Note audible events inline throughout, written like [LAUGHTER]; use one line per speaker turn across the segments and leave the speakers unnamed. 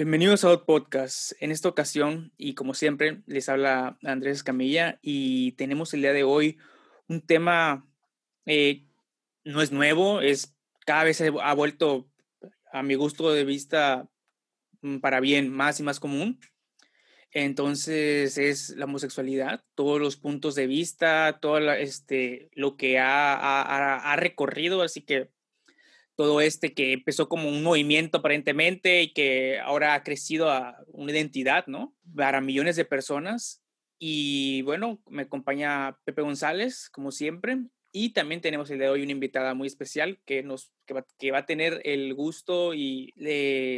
Bienvenidos a otro podcast. En esta ocasión, y como siempre, les habla Andrés Camilla y tenemos el día de hoy un tema, eh, no es nuevo, es cada vez ha vuelto, a mi gusto de vista, mm, para bien, más y más común. Entonces es la homosexualidad, todos los puntos de vista, todo este, lo que ha recorrido, así que todo este que empezó como un movimiento aparentemente y que ahora ha crecido a una identidad, ¿no? Para millones de personas. Y bueno, me acompaña Pepe González, como siempre, y también tenemos el de hoy una invitada muy especial que, nos, que, va, a tener el gusto y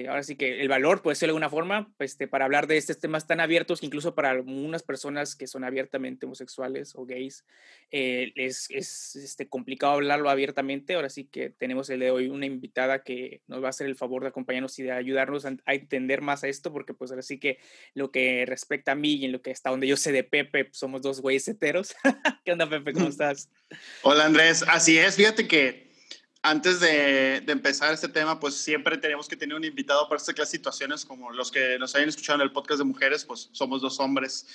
ahora sí que el valor, puede ser de alguna forma, pues, este, para hablar de estos temas tan abiertos que incluso para algunas personas que son abiertamente homosexuales o gays eh, es, es este, complicado hablarlo abiertamente. Ahora sí que tenemos el de hoy una invitada que nos va a hacer el favor de acompañarnos y de ayudarnos a, entender más a esto, porque pues ahora sí que lo que respecta a mí y en lo que está donde yo sé de Pepe, pues, somos dos güeyes heteros. [LAUGHS] ¿Qué onda, Pepe? ¿Cómo estás?
Hola Andrés, así es, fíjate que antes de, empezar este tema, pues siempre tenemos que tener un invitado para esta clase de situaciones, como los que nos hayan escuchado en el podcast de mujeres, pues somos dos hombres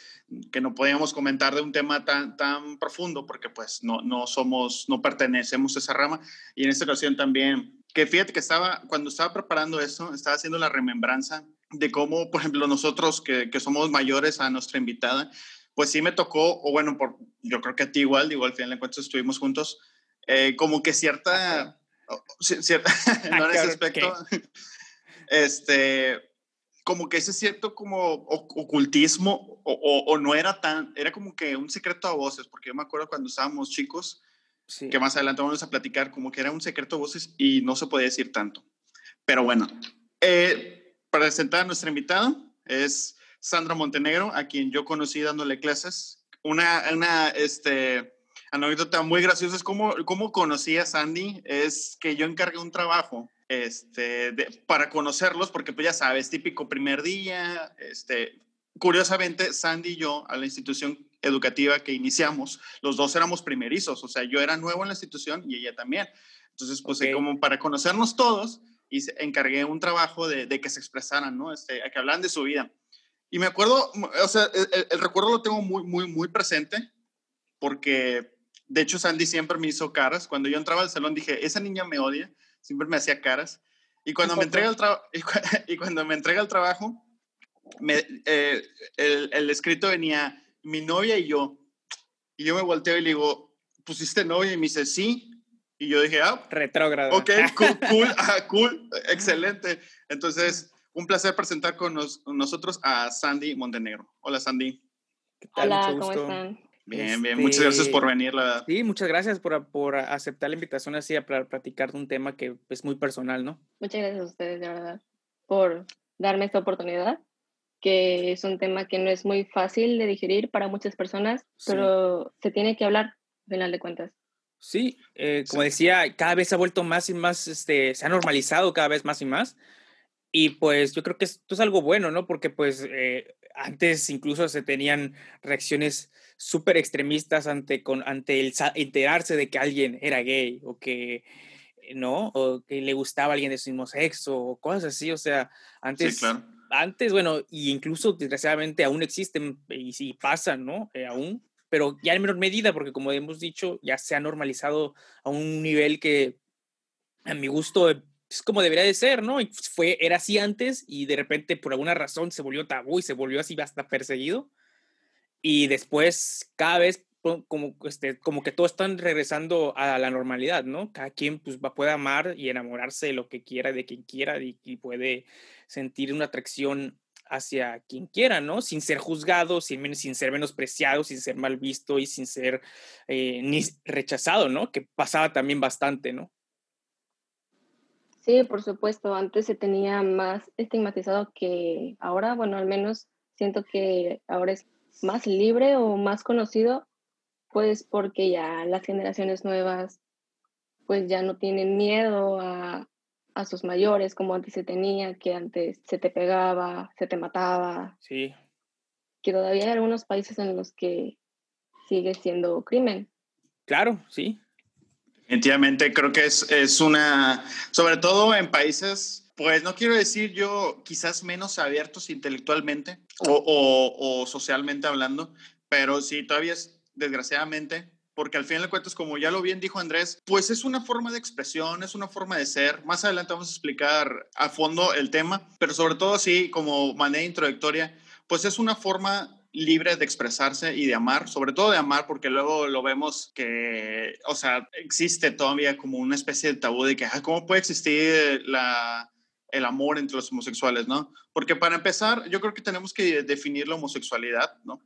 que no podíamos comentar de un tema tan, tan profundo porque pues no, no somos, no pertenecemos a esa rama. Y en esta ocasión también, que fíjate que estaba, cuando estaba preparando eso, estaba haciendo la remembranza de cómo, por ejemplo, nosotros que, que somos mayores a nuestra invitada, pues sí me tocó, o bueno, por, yo creo que a ti igual, digo, al final de cuentas estuvimos juntos, eh, como que cierta, cierta [LAUGHS] no en ese aspecto, [LAUGHS] este, como que ese cierto como ocultismo, o, o, no era tan, era como que un secreto a voces, porque yo me acuerdo cuando estábamos chicos, que más adelante vamos a platicar, como que era un secreto a voces y no se podía decir tanto. Pero bueno, eh, para presentar a nuestra invitada, es Sandra Montenegro, a quien yo conocí dándole clases. Una, una este, anécdota muy graciosa es cómo, cómo conocí a Sandy, es que yo encargué un trabajo este, para conocerlos, porque pues ya sabes, típico primer día, este, curiosamente, Sandy y yo, a la institución educativa que iniciamos, los dos éramos primerizos, o sea, yo era nuevo en la institución y ella también. Entonces, pues como para conocernos todos, y encargué un trabajo de, de, que se expresaran, ¿no? Este, que hablan de su vida. Y me acuerdo, o sea, el, recuerdo lo tengo muy, muy, muy presente, porque de hecho Sandy siempre me hizo caras. Cuando yo entraba al salón dije, esa niña me odia, siempre me hacía caras. Y cuando, me entrega, el [LAUGHS] y, cuando me entrega el trabajo, me, eh, el, el, escrito venía mi novia y yo. Y yo me volteo y le digo, ¿pusiste novia? Y me dice, sí. Y yo dije, ah,
retrógrado.
Ok, [LAUGHS] cool, cool, ah, cool, excelente. Entonces, un placer presentar con nosotros a Sandy Montenegro. Hola, Sandy.
¿Qué tal? Hola, ¿cómo están?
Bien, bien, muchas gracias por venir. La...
Sí, muchas gracias por, por aceptar la invitación así a platicar de un tema que es muy personal, ¿no?
Muchas gracias a ustedes, de verdad, por darme esta oportunidad, que es un tema que no es muy fácil de digerir para muchas personas, pero se tiene que hablar, al final de cuentas.
Sí, eh, como decía, cada vez se ha vuelto más y más, este, se ha normalizado cada vez más y más. Y pues yo creo que esto es algo bueno, ¿no? Porque pues eh, antes incluso se tenían reacciones súper extremistas ante, con, ante el enterarse de que alguien era gay o que, ¿no? O que le gustaba a alguien de su mismo sexo o cosas así. O sea, antes, antes bueno, y incluso desgraciadamente aún existen y, sí pasan, ¿no? Eh, aún, pero ya en menor medida, porque como hemos dicho, ya se ha normalizado a un nivel que a mi gusto es como debería de ser, ¿no? Y fue, era así antes y de repente por alguna razón se volvió tabú y se volvió así hasta perseguido. Y después cada vez como, este, como que todos están regresando a la normalidad, ¿no? Cada quien pues va, puede amar y enamorarse de lo que quiera, de quien quiera y, puede sentir una atracción hacia quien quiera, ¿no? Sin ser juzgado, sin, sin ser menospreciado, sin ser mal visto y sin ser eh, ni rechazado, ¿no? Que pasaba también bastante, ¿no?
Sí, por supuesto, antes se tenía más estigmatizado que ahora, bueno, al menos siento que ahora es más libre o más conocido, pues porque ya las generaciones nuevas pues ya no tienen miedo a, a sus mayores como antes se tenía, que antes se te pegaba, se te mataba.
Sí.
Que todavía hay algunos países en los que sigue siendo crimen.
Claro, sí.
Definitivamente creo que es, es una, sobre todo en países Pues no quiero decir yo quizás menos abiertos intelectualmente o, o, socialmente hablando, pero sí, todavía es, desgraciadamente, porque al final de cuentas, como ya lo bien dijo Andrés, pues es una forma de expresión, es una forma de ser. Más adelante vamos a explicar a fondo el tema, pero sobre todo así como manera introductoria, pues es una forma libre de expresarse y de amar, sobre todo de amar, porque luego lo vemos que, o sea, existe todavía como una especie de tabú de que, ¿cómo puede existir la, el amor entre los homosexuales, no? Porque para empezar, yo creo que tenemos que definir la homosexualidad, ¿no?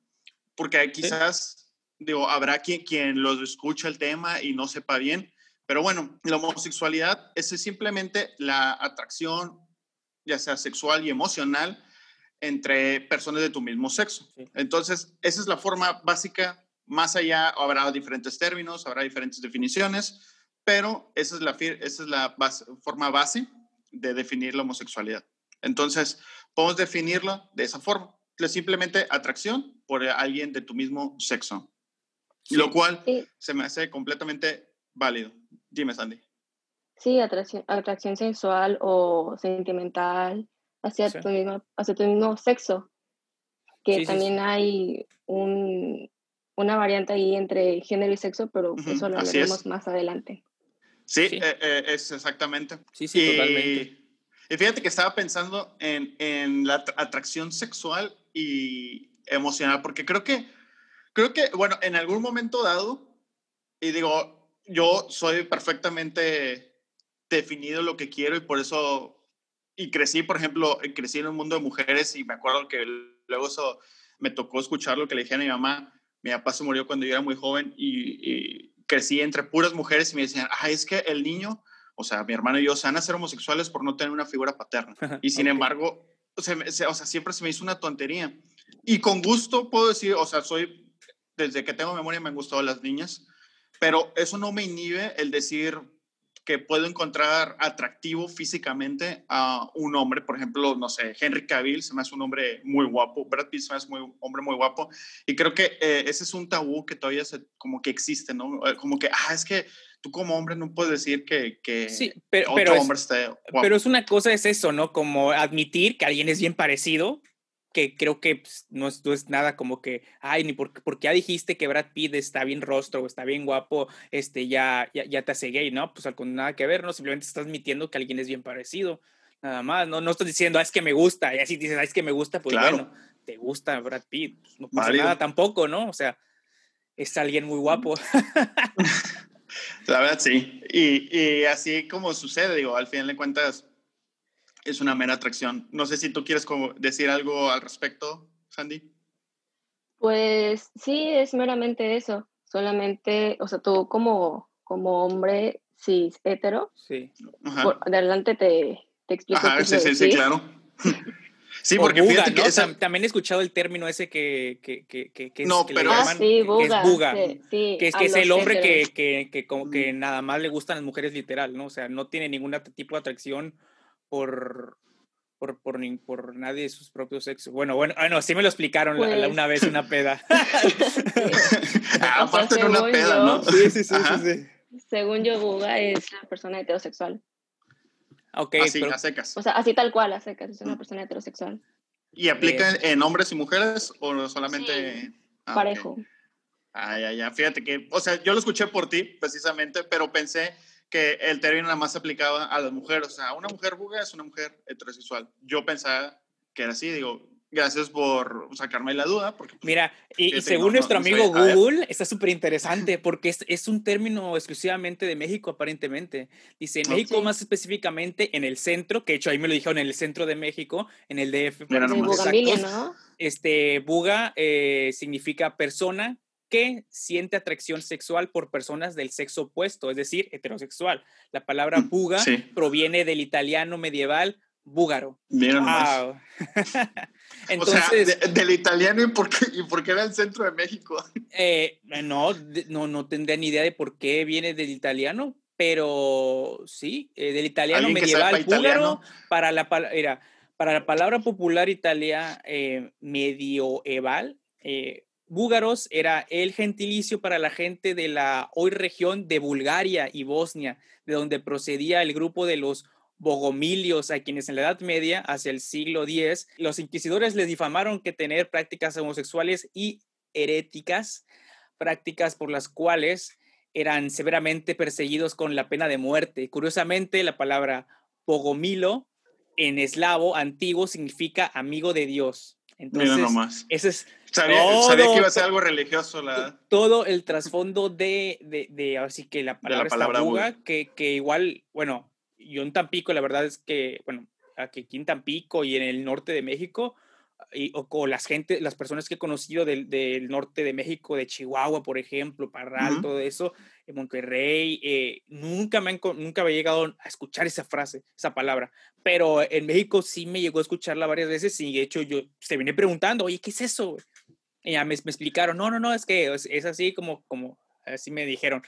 Porque quizás, digo, habrá quien, quien los escucha el tema y no sepa bien, pero bueno, la homosexualidad es simplemente la atracción, ya sea sexual y emocional, entre personas de tu mismo sexo. Entonces, esa es la forma básica. Más allá habrá diferentes términos, habrá diferentes definiciones, pero esa es la, esa es la forma base de definir la homosexualidad. Entonces, podemos definirlo de esa forma. Es simplemente atracción por alguien de tu mismo sexo. Lo cual se me hace completamente válido. Dime, Sandy.
Sí, atracción, atracción sexual o sentimental hacia, tu, mismo, hacia tu mismo sexo. Que también hay un, una variante ahí entre género y sexo, pero eso lo veremos más adelante.
Sí, eh, eh, es exactamente.
Sí, sí, totalmente.
Y fíjate que estaba pensando en, en, la atracción sexual y emocional, porque creo que, creo que, bueno, en algún momento dado, y digo, yo soy perfectamente definido lo que quiero y por eso y crecí, por ejemplo, crecí en un mundo de mujeres y me acuerdo que luego eso me tocó escuchar lo que le dije a mi mamá. Mi papá se murió cuando yo era muy joven y, crecí entre puras mujeres y me decían, ah, es que el niño, o sea, mi hermano y yo, se van a ser homosexuales por no tener una figura paterna. [LAUGHS] Y sin embargo, o sea, o sea, siempre se me hizo una tontería. Y con gusto puedo decir, o sea, soy, desde que tengo memoria me han gustado las niñas, pero eso no me inhibe el decir, que puedo encontrar atractivo físicamente a un hombre, por ejemplo, no sé, Henry Cavill se me hace un hombre muy guapo, Brad Pitt se me hace un hombre muy guapo, y creo que eh, ese es un tabú que todavía se, como que existe, ¿no? Eh, como que, ah, es que tú como hombre no puedes decir que, que
sí, pero, otro hombre esté guapo. Pero es una cosa, es eso, ¿no? Como admitir que alguien es bien parecido que creo que pues, no, es, no, es, nada como que, ay, ni por, porque ya dijiste que Brad Pitt está bien rostro está bien guapo, este, ya, ya, ya te hace gay, ¿no? Pues con nada que ver, ¿no? Simplemente estás admitiendo que alguien es bien parecido, nada más, ¿no? No estás diciendo, ah, es que me gusta, y así dices, ah, es que me gusta, pues bueno, te gusta Brad Pitt, pues, no pasa nada tampoco, ¿no? O sea, es alguien muy guapo. [LAUGHS]
La verdad, sí. Y, y así como sucede, digo, al final de cuentas, es una mera atracción. No sé si tú quieres decir algo al respecto, Sandy.
Pues sí, es meramente eso. Solamente, o sea, tú como, como hombre cis hetero,
sí.
adelante te, te explico.
Ajá, sí, sí, sí, claro. [LAUGHS]
Sí, porque fíjate que también he escuchado el término ese que, que, que, que,
no,
que
pero
le
llaman, sí, buga,
que es buga, sí, que es, que es el hombre que, que, que, como que nada más le gustan las mujeres literal, ¿no? O sea, no tiene ningún tipo de atracción por, por, por, por, nadie de sus propios sexos. Bueno, bueno, bueno, ah, sí me lo explicaron pues una vez una peda. [LAUGHS]
Ah, aparte de una peda, ¿no?
Sí, sí, sí, sí,
Según yo, Buga es una persona heterosexual.
Ok,
así, a secas.
O sea, así tal cual, a secas, es una persona heterosexual.
¿Y aplica en hombres y mujeres o solamente...?
Ah, parejo.
Ah, ya, ya. Fíjate que, o sea, yo lo escuché por ti, precisamente, pero pensé que el término nada más se aplicaba a las mujeres. O sea, una mujer buga es una mujer heterosexual. Yo pensaba que era así, digo, gracias por sacarme la duda. Porque,
pues, Mira, y, según nuestro amigo Google, está súper interesante porque es, es, un término exclusivamente de México, aparentemente. Dice, en México más específicamente en el centro, que de hecho ahí me lo dijeron, en el centro de México, en el DF.
Mira, ¿no?
Este, buga eh, significa persona que siente atracción sexual por personas del sexo opuesto, es decir, heterosexual. La palabra mm, buga proviene del italiano medieval búgaro.
wow. [LAUGHS] Entonces, del italiano y por, qué, y por qué era el centro de México. [LAUGHS]
Eh, no, no, no tendría ni idea de por qué viene del italiano, pero sí, eh, del italiano medieval búgaro para la, para la palabra popular italia eh, medioeval. Eh, búgaros era el gentilicio para la gente de la hoy región de Bulgaria y Bosnia, de donde procedía el grupo de los bogomilios, a quienes en la Edad Media, hacia el siglo X, los inquisidores les difamaron que tener prácticas homosexuales y heréticas, prácticas por las cuales eran severamente perseguidos con la pena de muerte. Curiosamente, la palabra bogomilo en eslavo antiguo significa amigo de Dios. Entonces, Mira nomás. Ese es
sabía, que iba a ser algo religioso. La...
Todo el trasfondo de, de, de, así que la palabra, la palabra buga, que, que igual, bueno, yo en Tampico, la verdad es que, bueno, aquí en Tampico y en el norte de México, y, o, las gente, las personas que he conocido del, del, norte de México, de Chihuahua, por ejemplo, Parral, todo eso, en Monterrey, eh, nunca, me han, nunca he llegado a escuchar esa frase, esa palabra, pero en México sí me llegó a escucharla varias veces y de hecho yo se vine preguntando, oye, ¿qué es eso? Y ya me, me explicaron, no, no, no, es que es, es así como, como, así me dijeron,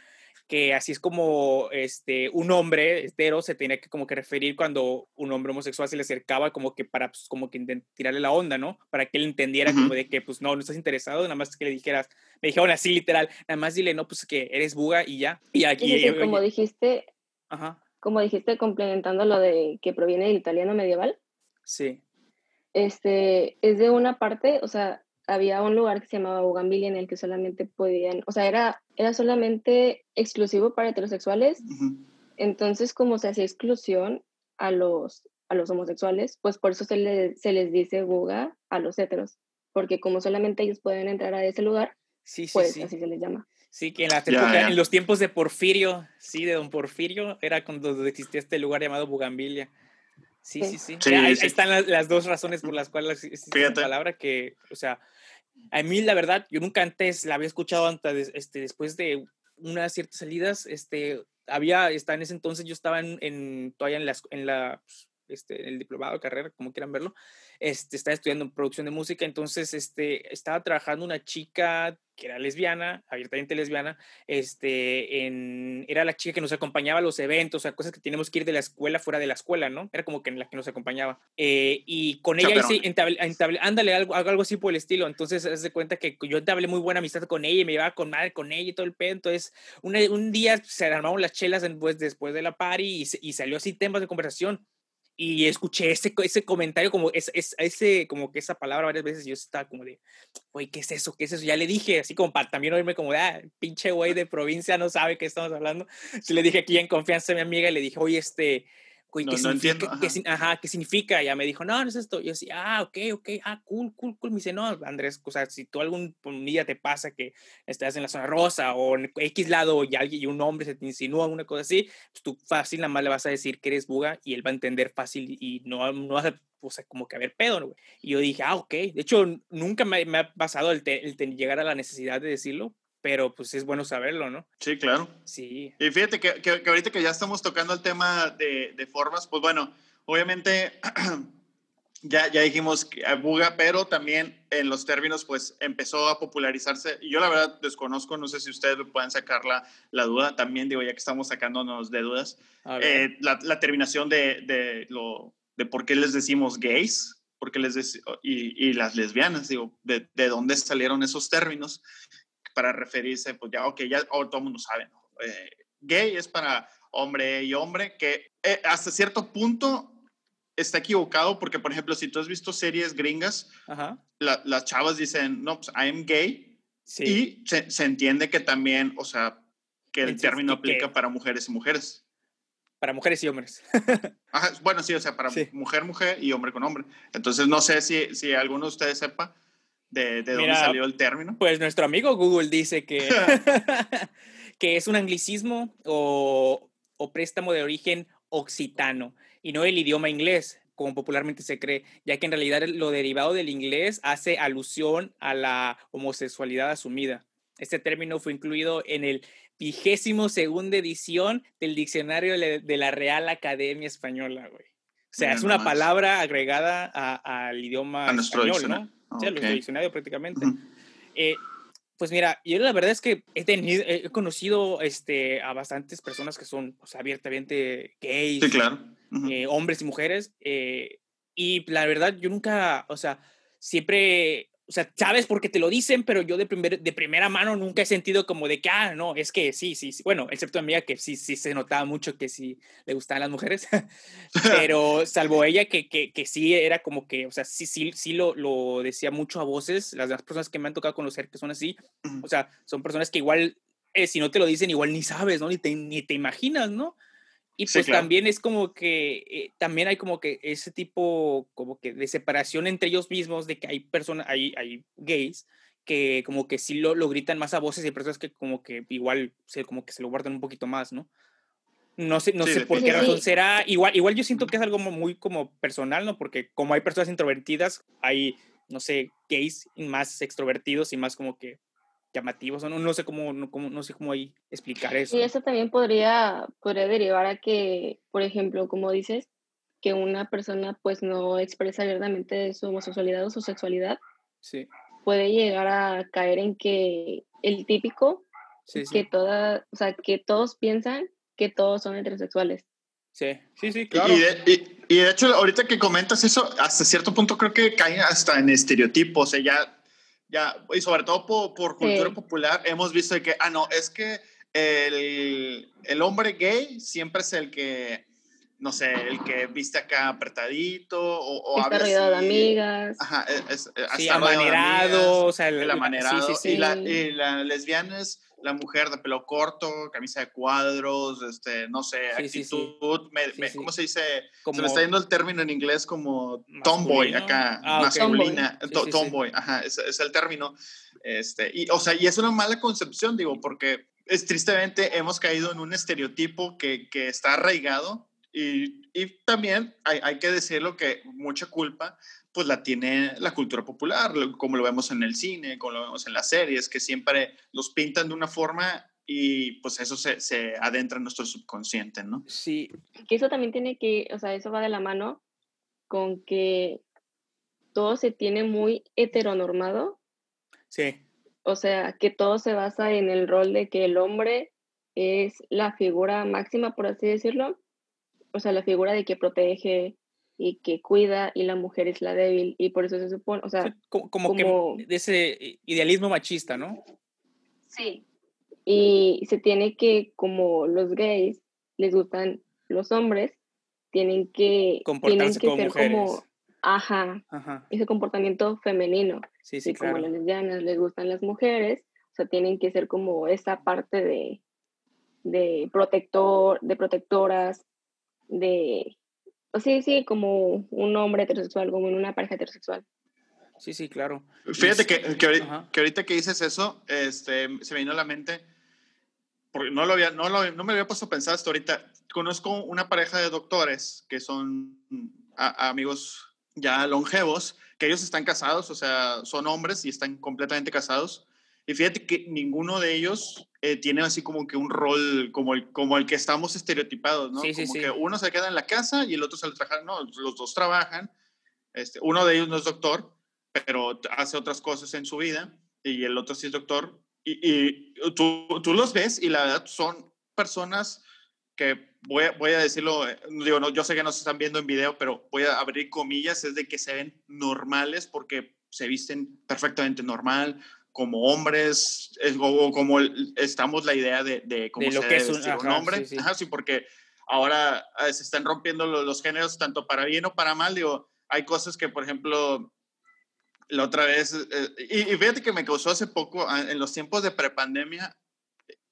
que así es como este, un hombre hetero se tenía que como que referir cuando un hombre homosexual se le acercaba como que para pues, como que tirarle la onda, ¿no? Para que él entendiera como de que pues no, no estás interesado, nada más que le dijeras, me dijeron así literal, nada más dile, no, pues que eres buga y ya. Y aquí...
como dijiste, Ajá. como dijiste complementando lo de que proviene del italiano medieval.
Sí.
Este, es de una parte, o sea, había un lugar que se llamaba Bugambilia en el que solamente podían, o sea, era, era solamente exclusivo para heterosexuales. Entonces, como se hacía exclusión a los, a los homosexuales, pues por eso se, se les dice buga a los heteros, porque como solamente ellos pueden entrar a ese lugar, sí, sí, pues así se les llama.
Sí, que en, la en los tiempos de Porfirio, sí, de don Porfirio, era cuando existía este lugar llamado Bugambilia. Sí, sí, sí. ahí, están las, dos razones por las cuales existe esa palabra que, o sea, a mí la verdad, yo nunca antes la había escuchado antes, este, después de unas ciertas salidas, este, había, está en ese entonces yo estaba en, en todavía en la, en la este, el diplomado, carrera, como quieran verlo, este, estaba estudiando producción de música, entonces este, estaba trabajando una chica que era lesbiana, abiertamente lesbiana, este, en, era la chica que nos acompañaba a los eventos, sea, cosas que teníamos que ir de la escuela fuera de la escuela, ¿no? Era como que en la que nos acompañaba. Eh, y con ella hice, ándale, algo, algo así por el estilo. Entonces, se cuenta que yo entablé muy buena amistad con ella y me llevaba con madre con ella y todo el pedo. Entonces, un día se armaron las chelas después, después de la party y, y salió así temas de conversación y escuché ese, ese comentario, como, es, ese, como que esa palabra varias veces, yo estaba como de, güey, ¿qué es eso? ¿Qué es eso? Ya le dije, así como para también oírme como de, ah, pinche güey de provincia no sabe qué estamos hablando. Sí, le dije aquí en confianza a mi amiga y le dije, oye, este, ¿qué, significa, ajá. ¿qué, significa? Ya me dijo, no, no es esto. Yo decía, ah, ok, ok, ah, cool, cool, cool. Me dice, no, Andrés, o sea, si tú algún día te pasa que estás en la zona rosa o en X lado y alguien y un hombre se te insinúa una cosa así, pues tú fácil nada más le vas a decir que eres buga y él va a entender fácil y no, no vas a, o sea, como que haber pedo, ¿no? Y yo dije, ah, ok. De hecho, nunca me, me ha pasado el, el llegar a la necesidad de decirlo, pero pues es bueno saberlo, ¿no?
Sí, claro.
Sí.
Y fíjate que, que, ahorita que ya estamos tocando el tema de, de formas, pues bueno, obviamente [CLEARS THROAT] ya, ya dijimos que Buga, pero también en los términos pues empezó a popularizarse. Y yo la verdad desconozco, no sé si ustedes pueden sacar la, la duda, también digo, ya que estamos sacándonos de dudas, eh, la, la, terminación de, de, lo, de por qué les decimos gays, porque les y, y, las lesbianas, digo, de, de dónde salieron esos términos para referirse, pues ya, ok, ya oh, todo el mundo sabe, ¿no? Eh, gay es para hombre y hombre, que eh, hasta cierto punto está equivocado porque, por ejemplo, si tú has visto series gringas, las chavas dicen, no, pues I am gay, y se, se, entiende que también, o sea, que el término aplica para mujeres y mujeres.
Para mujeres y hombres. [LAUGHS]
bueno, sí, o sea, para mujer, mujer y hombre con hombre. Entonces, no sé si, si alguno de ustedes sepa de, dónde salió el término?
Pues nuestro amigo Google dice que, [LAUGHS] que es un anglicismo o, o préstamo de origen occitano y no el idioma inglés, como popularmente se cree, ya que en realidad lo derivado del inglés hace alusión a la homosexualidad asumida. Este término fue incluido en el vigésimo segunda edición del diccionario de la Real Academia Española, güey. O sea, es una palabra agregada al idioma español, ¿no? Okay. los diccionarios prácticamente. Eh, pues mira, yo la verdad es que he, tenido, he conocido este, a bastantes personas que son o sea, abiertamente gays,
sí, claro.
eh, hombres y mujeres, eh, y la verdad yo nunca, o sea, siempre o sea, sabes porque te lo dicen, pero yo de, primer, de primera mano nunca he sentido como de que, ah, no, es que sí, sí, sí. Bueno, excepto a amiga que sí, sí se notaba mucho que sí le gustaban las mujeres, [LAUGHS] pero salvo ella que, que, que, sí era como que, o sea, sí, sí, sí lo, lo decía mucho a voces, las, las personas que me han tocado conocer que son así, o sea, son personas que igual, eh, si no te lo dicen, igual ni sabes, ¿no? Ni te, ni te imaginas, ¿no? Y pues también es como que, eh, también hay como que ese tipo como que de separación entre ellos mismos, de que hay personas, hay, hay gays que como que sí lo, lo gritan más a voces y hay personas que como que igual se, como que se lo guardan un poquito más, ¿no? No sé, no sé por qué razón será. Igual, igual yo siento que es algo muy como personal, ¿no? Porque como hay personas introvertidas, hay, no sé, gays más extrovertidos y más como que llamativos, no, no sé cómo, no, cómo, no sé cómo ahí explicar eso.
Y eso también podría, podría derivar a que, por ejemplo, como dices, que una persona pues no expresa abiertamente su homosexualidad o su sexualidad.
Sí.
Puede llegar a caer en que el típico, que toda, o sea, que todos piensan que todos son heterosexuales.
Sí, sí, sí, claro.
Y de, y de, hecho, ahorita que comentas eso, hasta cierto punto creo que cae hasta en estereotipos. O sea, ya ya, y sobre todo por, por cultura popular, hemos visto que, ah, no, es que el, el, hombre gay siempre es el que, no sé, el que viste acá apretadito o, o
está rodeado de amigas.
Ajá, es, es
sí, amanerado, o sea,
el, amanerado. Sí, sí, y, la, y la lesbiana es la mujer de pelo corto, camisa de cuadros, este, no sé, actitud, ¿cómo se dice? se me está yendo el término en inglés como tomboy acá, ah, masculina, tomboy, ajá, es, es, el término. Este, y, o sea, y es una mala concepción, digo, porque es, tristemente hemos caído en un estereotipo que, que está arraigado y, y también hay, hay que decirlo que mucha culpa pues la tiene la cultura popular, como lo vemos en el cine, como lo vemos en las series, que siempre los pintan de una forma y pues eso se, se adentra en nuestro subconsciente, ¿no?
Sí.
Que eso también tiene que, o sea, eso va de la mano con que todo se tiene muy heteronormado.
Sí.
O sea, que todo se basa en el rol de que el hombre es la figura máxima, por así decirlo. O sea, la figura de que protege, y que cuida y la mujer es la débil y por eso se supone, o sea,
como, que de ese idealismo machista, ¿no?
Sí. Y se tiene que, como los gays les gustan los hombres, tienen que, tienen que ser como, ajá, ese comportamiento femenino.
Sí, sí,
y como las lesbianas les gustan las mujeres, o sea, tienen que ser como esa parte de, de protector, de protectoras, de sí, sí, como un hombre heterosexual, como en una pareja heterosexual.
Sí, sí, claro.
Fíjate que, que, ahorita, que dices eso, este, se me vino a la mente, porque no, lo había, no, lo, no me había puesto a pensar hasta ahorita. Conozco una pareja de doctores que son amigos ya longevos, que ellos están casados, o sea, son hombres y están completamente casados. Y fíjate que ninguno de ellos eh, tiene así como que un rol como el, como el que estamos estereotipados, ¿no?
Sí,
sí,
como
que uno se queda en la casa y el otro sale a trabajar. No, los dos trabajan. Este, uno de ellos no es doctor, pero hace otras cosas en su vida y el otro sí es doctor. Y, y tú, tú, los ves y la verdad son personas que voy a, voy a decirlo, eh, digo, no, yo sé que no se están viendo en video, pero voy a abrir comillas, es de que se ven normales porque se visten perfectamente normal, como hombres, es, o como estamos la idea de, de cómo se lo que es un, un hombre. Sí, sí. porque ahora eh, se están rompiendo los, los, géneros tanto para bien o para mal. Digo, hay cosas que, por ejemplo, la otra vez, eh, y, y, fíjate que me causó hace poco, ah, en los tiempos de prepandemia,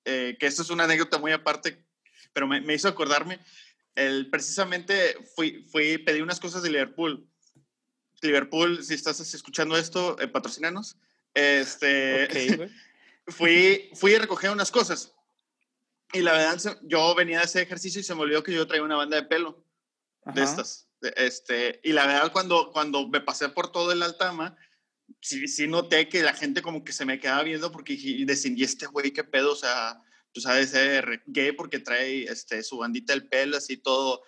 eh, que esto es una anécdota muy aparte, pero me, me hizo acordarme, el, precisamente fui, fui, pedí unas cosas de Liverpool. Liverpool, si estás escuchando esto, eh, patrocinanos. Este, [LAUGHS] fui, fui a recoger unas cosas. Y la verdad, yo venía de ese ejercicio y se me olvidó que yo traía una banda de pelo de estas. Este, y la verdad, cuando, cuando me pasé por todo el Altama, sí, sí noté que la gente como que se me quedaba viendo porque ¿y este güey qué pedo? O sea, tú sabes ser gay porque trae este, su bandita del pelo así todo,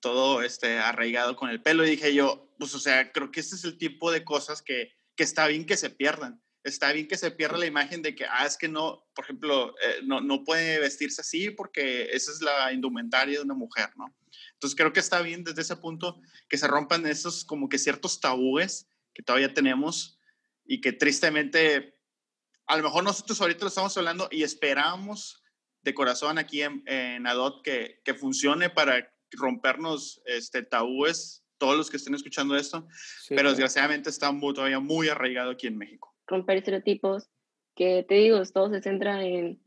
todo este, arraigado con el pelo. Y dije yo, pues o sea, creo que este es el tipo de cosas que, que está bien que se pierdan. Está bien que se pierda la imagen de que, ah, es que no, por ejemplo, eh, no, no puede vestirse así porque esa es la indumentaria de una mujer, ¿no? Entonces creo que está bien desde ese punto que se rompan esos como que ciertos tabúes que todavía tenemos y que tristemente, a lo mejor nosotros ahorita lo estamos hablando y esperamos de corazón aquí en, en ADOT que, que funcione para rompernos este, tabúes, todos los que estén escuchando esto, pero desgraciadamente está todavía muy arraigado aquí en México.
Romper estereotipos, que te digo, todo se centra en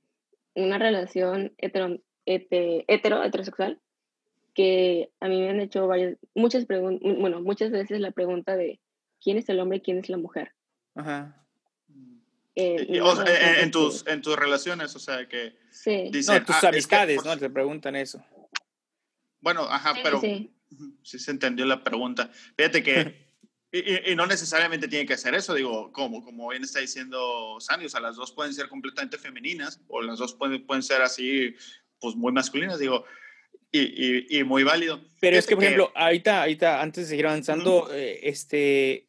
una relación hetero, hetero heterosexual, que a mí me han hecho varias, muchas preguntas, bueno, muchas veces la pregunta de quién es el hombre y quién es la mujer. Ajá.
Eh, en, tus, en tus relaciones, o sea, que...
Sí. no, tus ah, amistades, ¿no? Te preguntan eso.
Bueno, ajá, pero sí. Se entendió la pregunta. Fíjate que, [LAUGHS] y, no necesariamente tiene que ser eso, digo, como, como bien está diciendo Sandy, o sea, las dos pueden ser completamente femeninas o las dos pueden, pueden ser así, pues muy masculinas, digo, y, y, muy válido.
Pero es que, por ejemplo, ahorita, ahorita, antes de seguir avanzando, eh, este,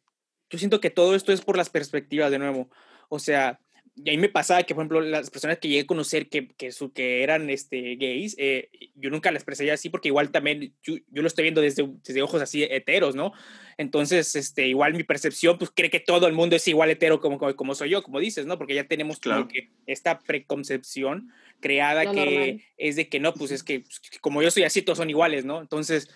yo siento que todo esto es por las perspectivas de nuevo. O sea, y ahí me pasaba que, por ejemplo, las personas que llegué a conocer que, que, su, que eran este, gays, eh, yo nunca las expresaría así porque igual también yo, yo, lo estoy viendo desde, desde ojos así heteros, ¿no? Entonces, este, igual mi percepción, pues cree que todo el mundo es igual hetero como, como, soy yo, como dices, ¿no? Porque ya tenemos claro. que esta preconcepción creada que es de que no, pues es que pues, como yo soy así, todos son iguales, ¿no? Entonces,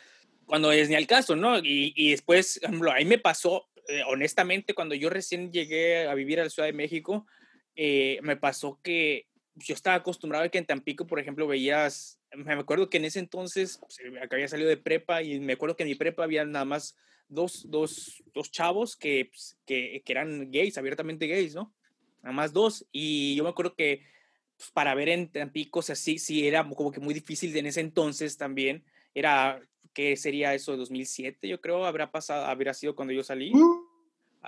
cuando es ni al caso, ¿no? Y, y después, por ejemplo, ahí me pasó, eh, honestamente, cuando yo recién llegué a vivir a la Ciudad de México, eh, me pasó que yo estaba acostumbrado a que en Tampico, por ejemplo, veías, me acuerdo que en ese entonces, pues, eh, había salido de prepa y me acuerdo que en mi prepa había nada más dos, dos, dos chavos que, pues, que, que, eran gays, abiertamente gays, ¿no? Nada más dos. Y yo me acuerdo que pues, para ver en Tampico, o sea, sí, sí, era como que muy difícil en ese entonces también. Era, ¿qué sería eso? 2007, yo creo, habrá pasado, habría sido cuando yo salí.
Uh,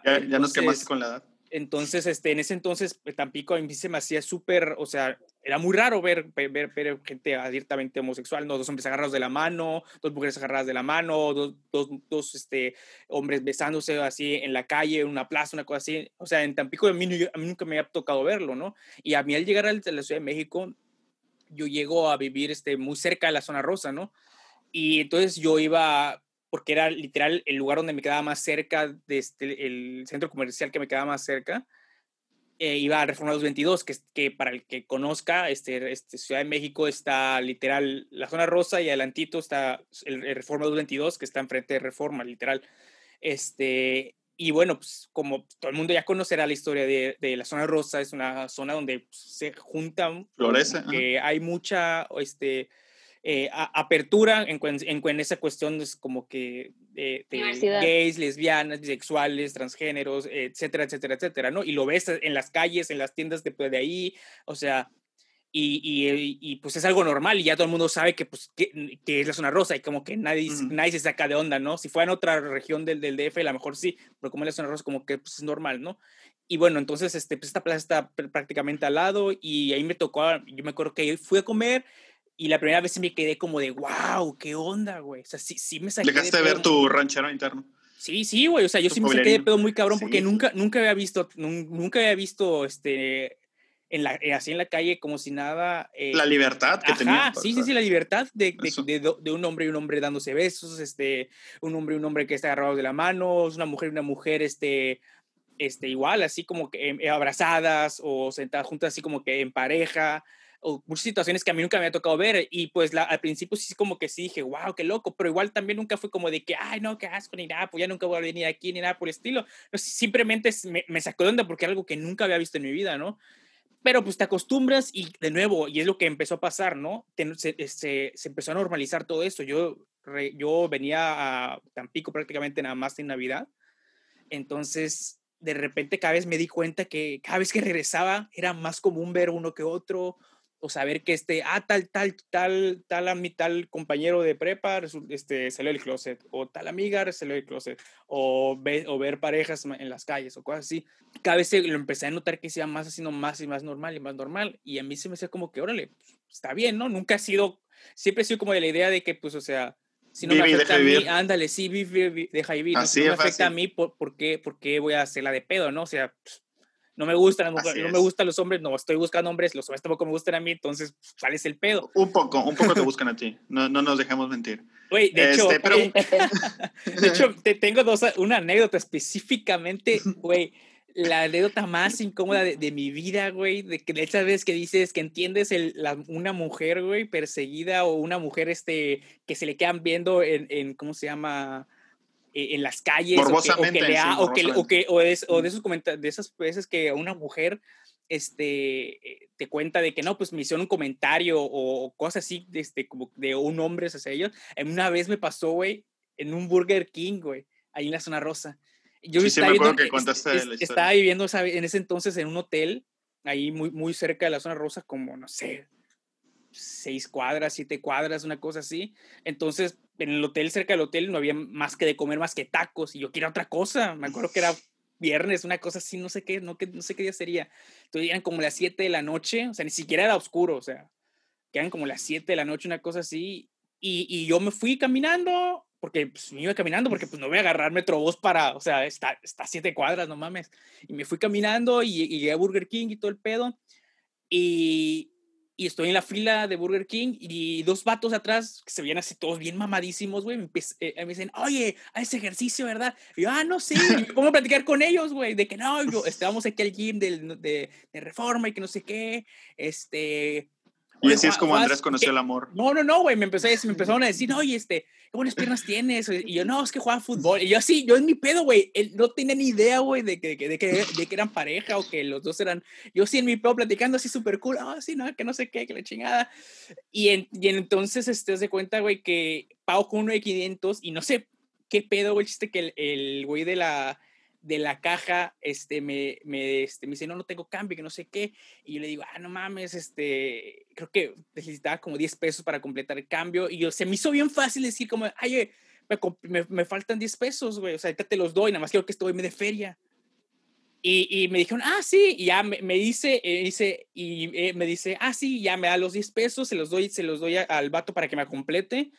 ya, ya nos quemaste con la edad.
Entonces, este, en ese entonces, eh, Tampico a mí se me hacía súper, o sea, era muy raro ver, ver, ver, gente abiertamente homosexual, ¿no? Dos hombres agarrados de la mano, dos mujeres agarradas de la mano, dos, dos, dos este, hombres besándose así en la calle, en una plaza, una cosa así. O sea, en Tampico a mí, a mí nunca me había tocado verlo, ¿no? Y a mí al llegar a la Ciudad de México, yo llego a vivir este, muy cerca de la zona rosa, ¿no? Y entonces yo iba porque era literal el lugar donde me quedaba más cerca, de este, el centro comercial que me quedaba más cerca, eh, iba a Reforma 222, que, que para el que conozca, este, este, Ciudad de México está literal la zona rosa y adelantito está el, Reforma 222, que está enfrente de Reforma, literal. Este, y bueno, pues como todo el mundo ya conocerá la historia de, de la zona rosa, es una zona donde se juntan,
florece,
que hay mucha, este, eh, apertura en, en, esa cuestión es como que de, gays, lesbianas, bisexuales, transgéneros, etcétera, etcétera, etcétera, ¿no? Y lo ves en las calles, en las tiendas de, de ahí, o sea, y, y, y, pues es algo normal y ya todo el mundo sabe que, pues, que, que es la zona rosa y como que nadie, nadie se saca de onda, ¿no? Si fuera en otra región del, del DF, a lo mejor sí, pero como es la zona rosa, como que pues, es normal, ¿no? Y bueno, entonces este, pues, esta plaza está prácticamente al lado y ahí me tocó, yo me acuerdo que fui a comer y la primera vez me quedé como de, wow, qué onda, güey. O sea, sí, sí me
saqué. Dejaste de ver tu ranchero interno.
Sí, sí, güey. O sea, yo sí me saqué de pedo muy cabrón porque nunca, nunca había visto, nunca había visto este, en la, eh, así en la calle como si nada.
Eh, la libertad que tenía.
Sí, sí, sí, la libertad de, de, de, un hombre y un hombre dándose besos, este, un hombre y un hombre que está agarrado de la mano, una mujer y una mujer, este, este, igual, así como que em, abrazadas o sentadas juntas, así como que en pareja o muchas situaciones que a mí nunca me había tocado ver y pues la, al principio sí como que sí dije, wow, qué loco, pero igual también nunca fue como de que, ay, no, qué asco, ni nada, pues ya nunca voy a venir aquí, ni nada por el estilo. simplemente me, me sacó de onda porque era algo que nunca había visto en mi vida, ¿no? Pero pues te acostumbras y de nuevo, y es lo que empezó a pasar, ¿no? se, este, se, empezó a normalizar todo esto. Yo, yo venía a Tampico prácticamente nada más en Navidad. Entonces, de repente cada vez me di cuenta que cada vez que regresaba era más común ver uno que otro o saber que este, ah, tal, tal, tal, tal, a mi tal compañero de prepa este, salió del closet, o tal amiga salió del closet, o, ve, o ver parejas en las calles, o cosas así. Cada vez lo empecé a notar que se iba más haciendo más y más normal y más normal, y a mí se me hacía como que, órale, pues, está bien, ¿no? Nunca ha sido, siempre he sido como de la idea de que, pues, o sea, si no me afecta a mí, ándale, sí, vive, deja vivir. si no me afecta a mí, ¿por, ¿por, qué, ¿por qué voy a hacerla de pedo, no? O sea, pues, no me gustan las mujeres, no me gustan los hombres, no estoy buscando hombres, los hombres tampoco me gustan a mí, entonces, ¿cuál es el pedo?
Un poco, un poco te buscan a ti, no, no nos dejemos mentir.
Güey, de hecho, este, [LAUGHS] de hecho, te tengo dos, una anécdota específicamente, güey, la anécdota más incómoda de, mi vida, güey, de que de esas veces que dices que entiendes el, una mujer, güey, perseguida o una mujer, este, que se le quedan viendo en, en ¿cómo se llama? E, en las calles. O que, o que, le o, que, o, que, o, de, o de esos comentarios, de esas veces que una mujer este, te cuenta de que no, pues me hicieron un comentario o cosas así, este, como de un hombre hacia ellos. Una vez me pasó, güey, en un Burger King, güey, ahí en la zona rosa. Yo estaba, viviendo, en ese entonces en un hotel, ahí muy, muy cerca de la zona rosa, como, no sé, seis cuadras, siete cuadras, una cosa así. Entonces, en el hotel, cerca del hotel, no había más que de comer más que tacos y yo quería otra cosa. Me acuerdo que era viernes, una cosa así, no sé qué, no, no sé qué día sería. Entonces eran como las siete de la noche, o sea, ni siquiera era oscuro, o sea, que eran como las siete de la noche, una cosa así. Y, y yo me fui caminando porque pues, me iba caminando, porque pues no voy a agarrar Metrobús para, o sea, está, está a siete cuadras, no mames. Y me fui caminando y, llegué a Burger King y todo el pedo. Y, y, estoy en la fila de Burger King y dos vatos atrás, que se veían así todos bien mamadísimos, güey, me, eh, me, dicen, oye, a ese ejercicio, ¿verdad? Y yo, ah, no sé, sí. [LAUGHS] y a platicar con ellos, güey, de que no, yo, estábamos aquí al gym de, de, de Reforma y que no sé qué, este
y así es como Andrés conoció el amor.
No, no, no, güey. Me, empezó, me empezaron a decir, oye, este, qué buenas piernas tienes. Y yo, no, es que juega fútbol. Y yo, así, yo en mi pedo, güey. Él no tenía ni idea, güey, de que, de, que, de que eran pareja o que los dos eran. Yo sí en mi pedo platicando así súper cool. Ah, sí, no, que no sé qué, que la chingada. Y, en, y entonces, este, de cuenta, güey, que pago con uno de 500 y no sé qué pedo, güey, chiste que el güey de la de la caja, este, me, me, este, me dice, no, no tengo cambio, que no sé qué. Y yo le digo, ah, no mames, este, creo que necesitaba como 10 pesos para completar el cambio. Y yo, se me hizo bien fácil decir como, ay, me, me, faltan 10 pesos, güey, o sea, ahorita te los doy, nada más quiero que estoy de feria. Y, y, me dijeron, ah, sí, y ya me, me dice, eh, dice, y eh, me dice, ah, sí, ya me da los 10 pesos, se los doy, se los doy al vato para que me complete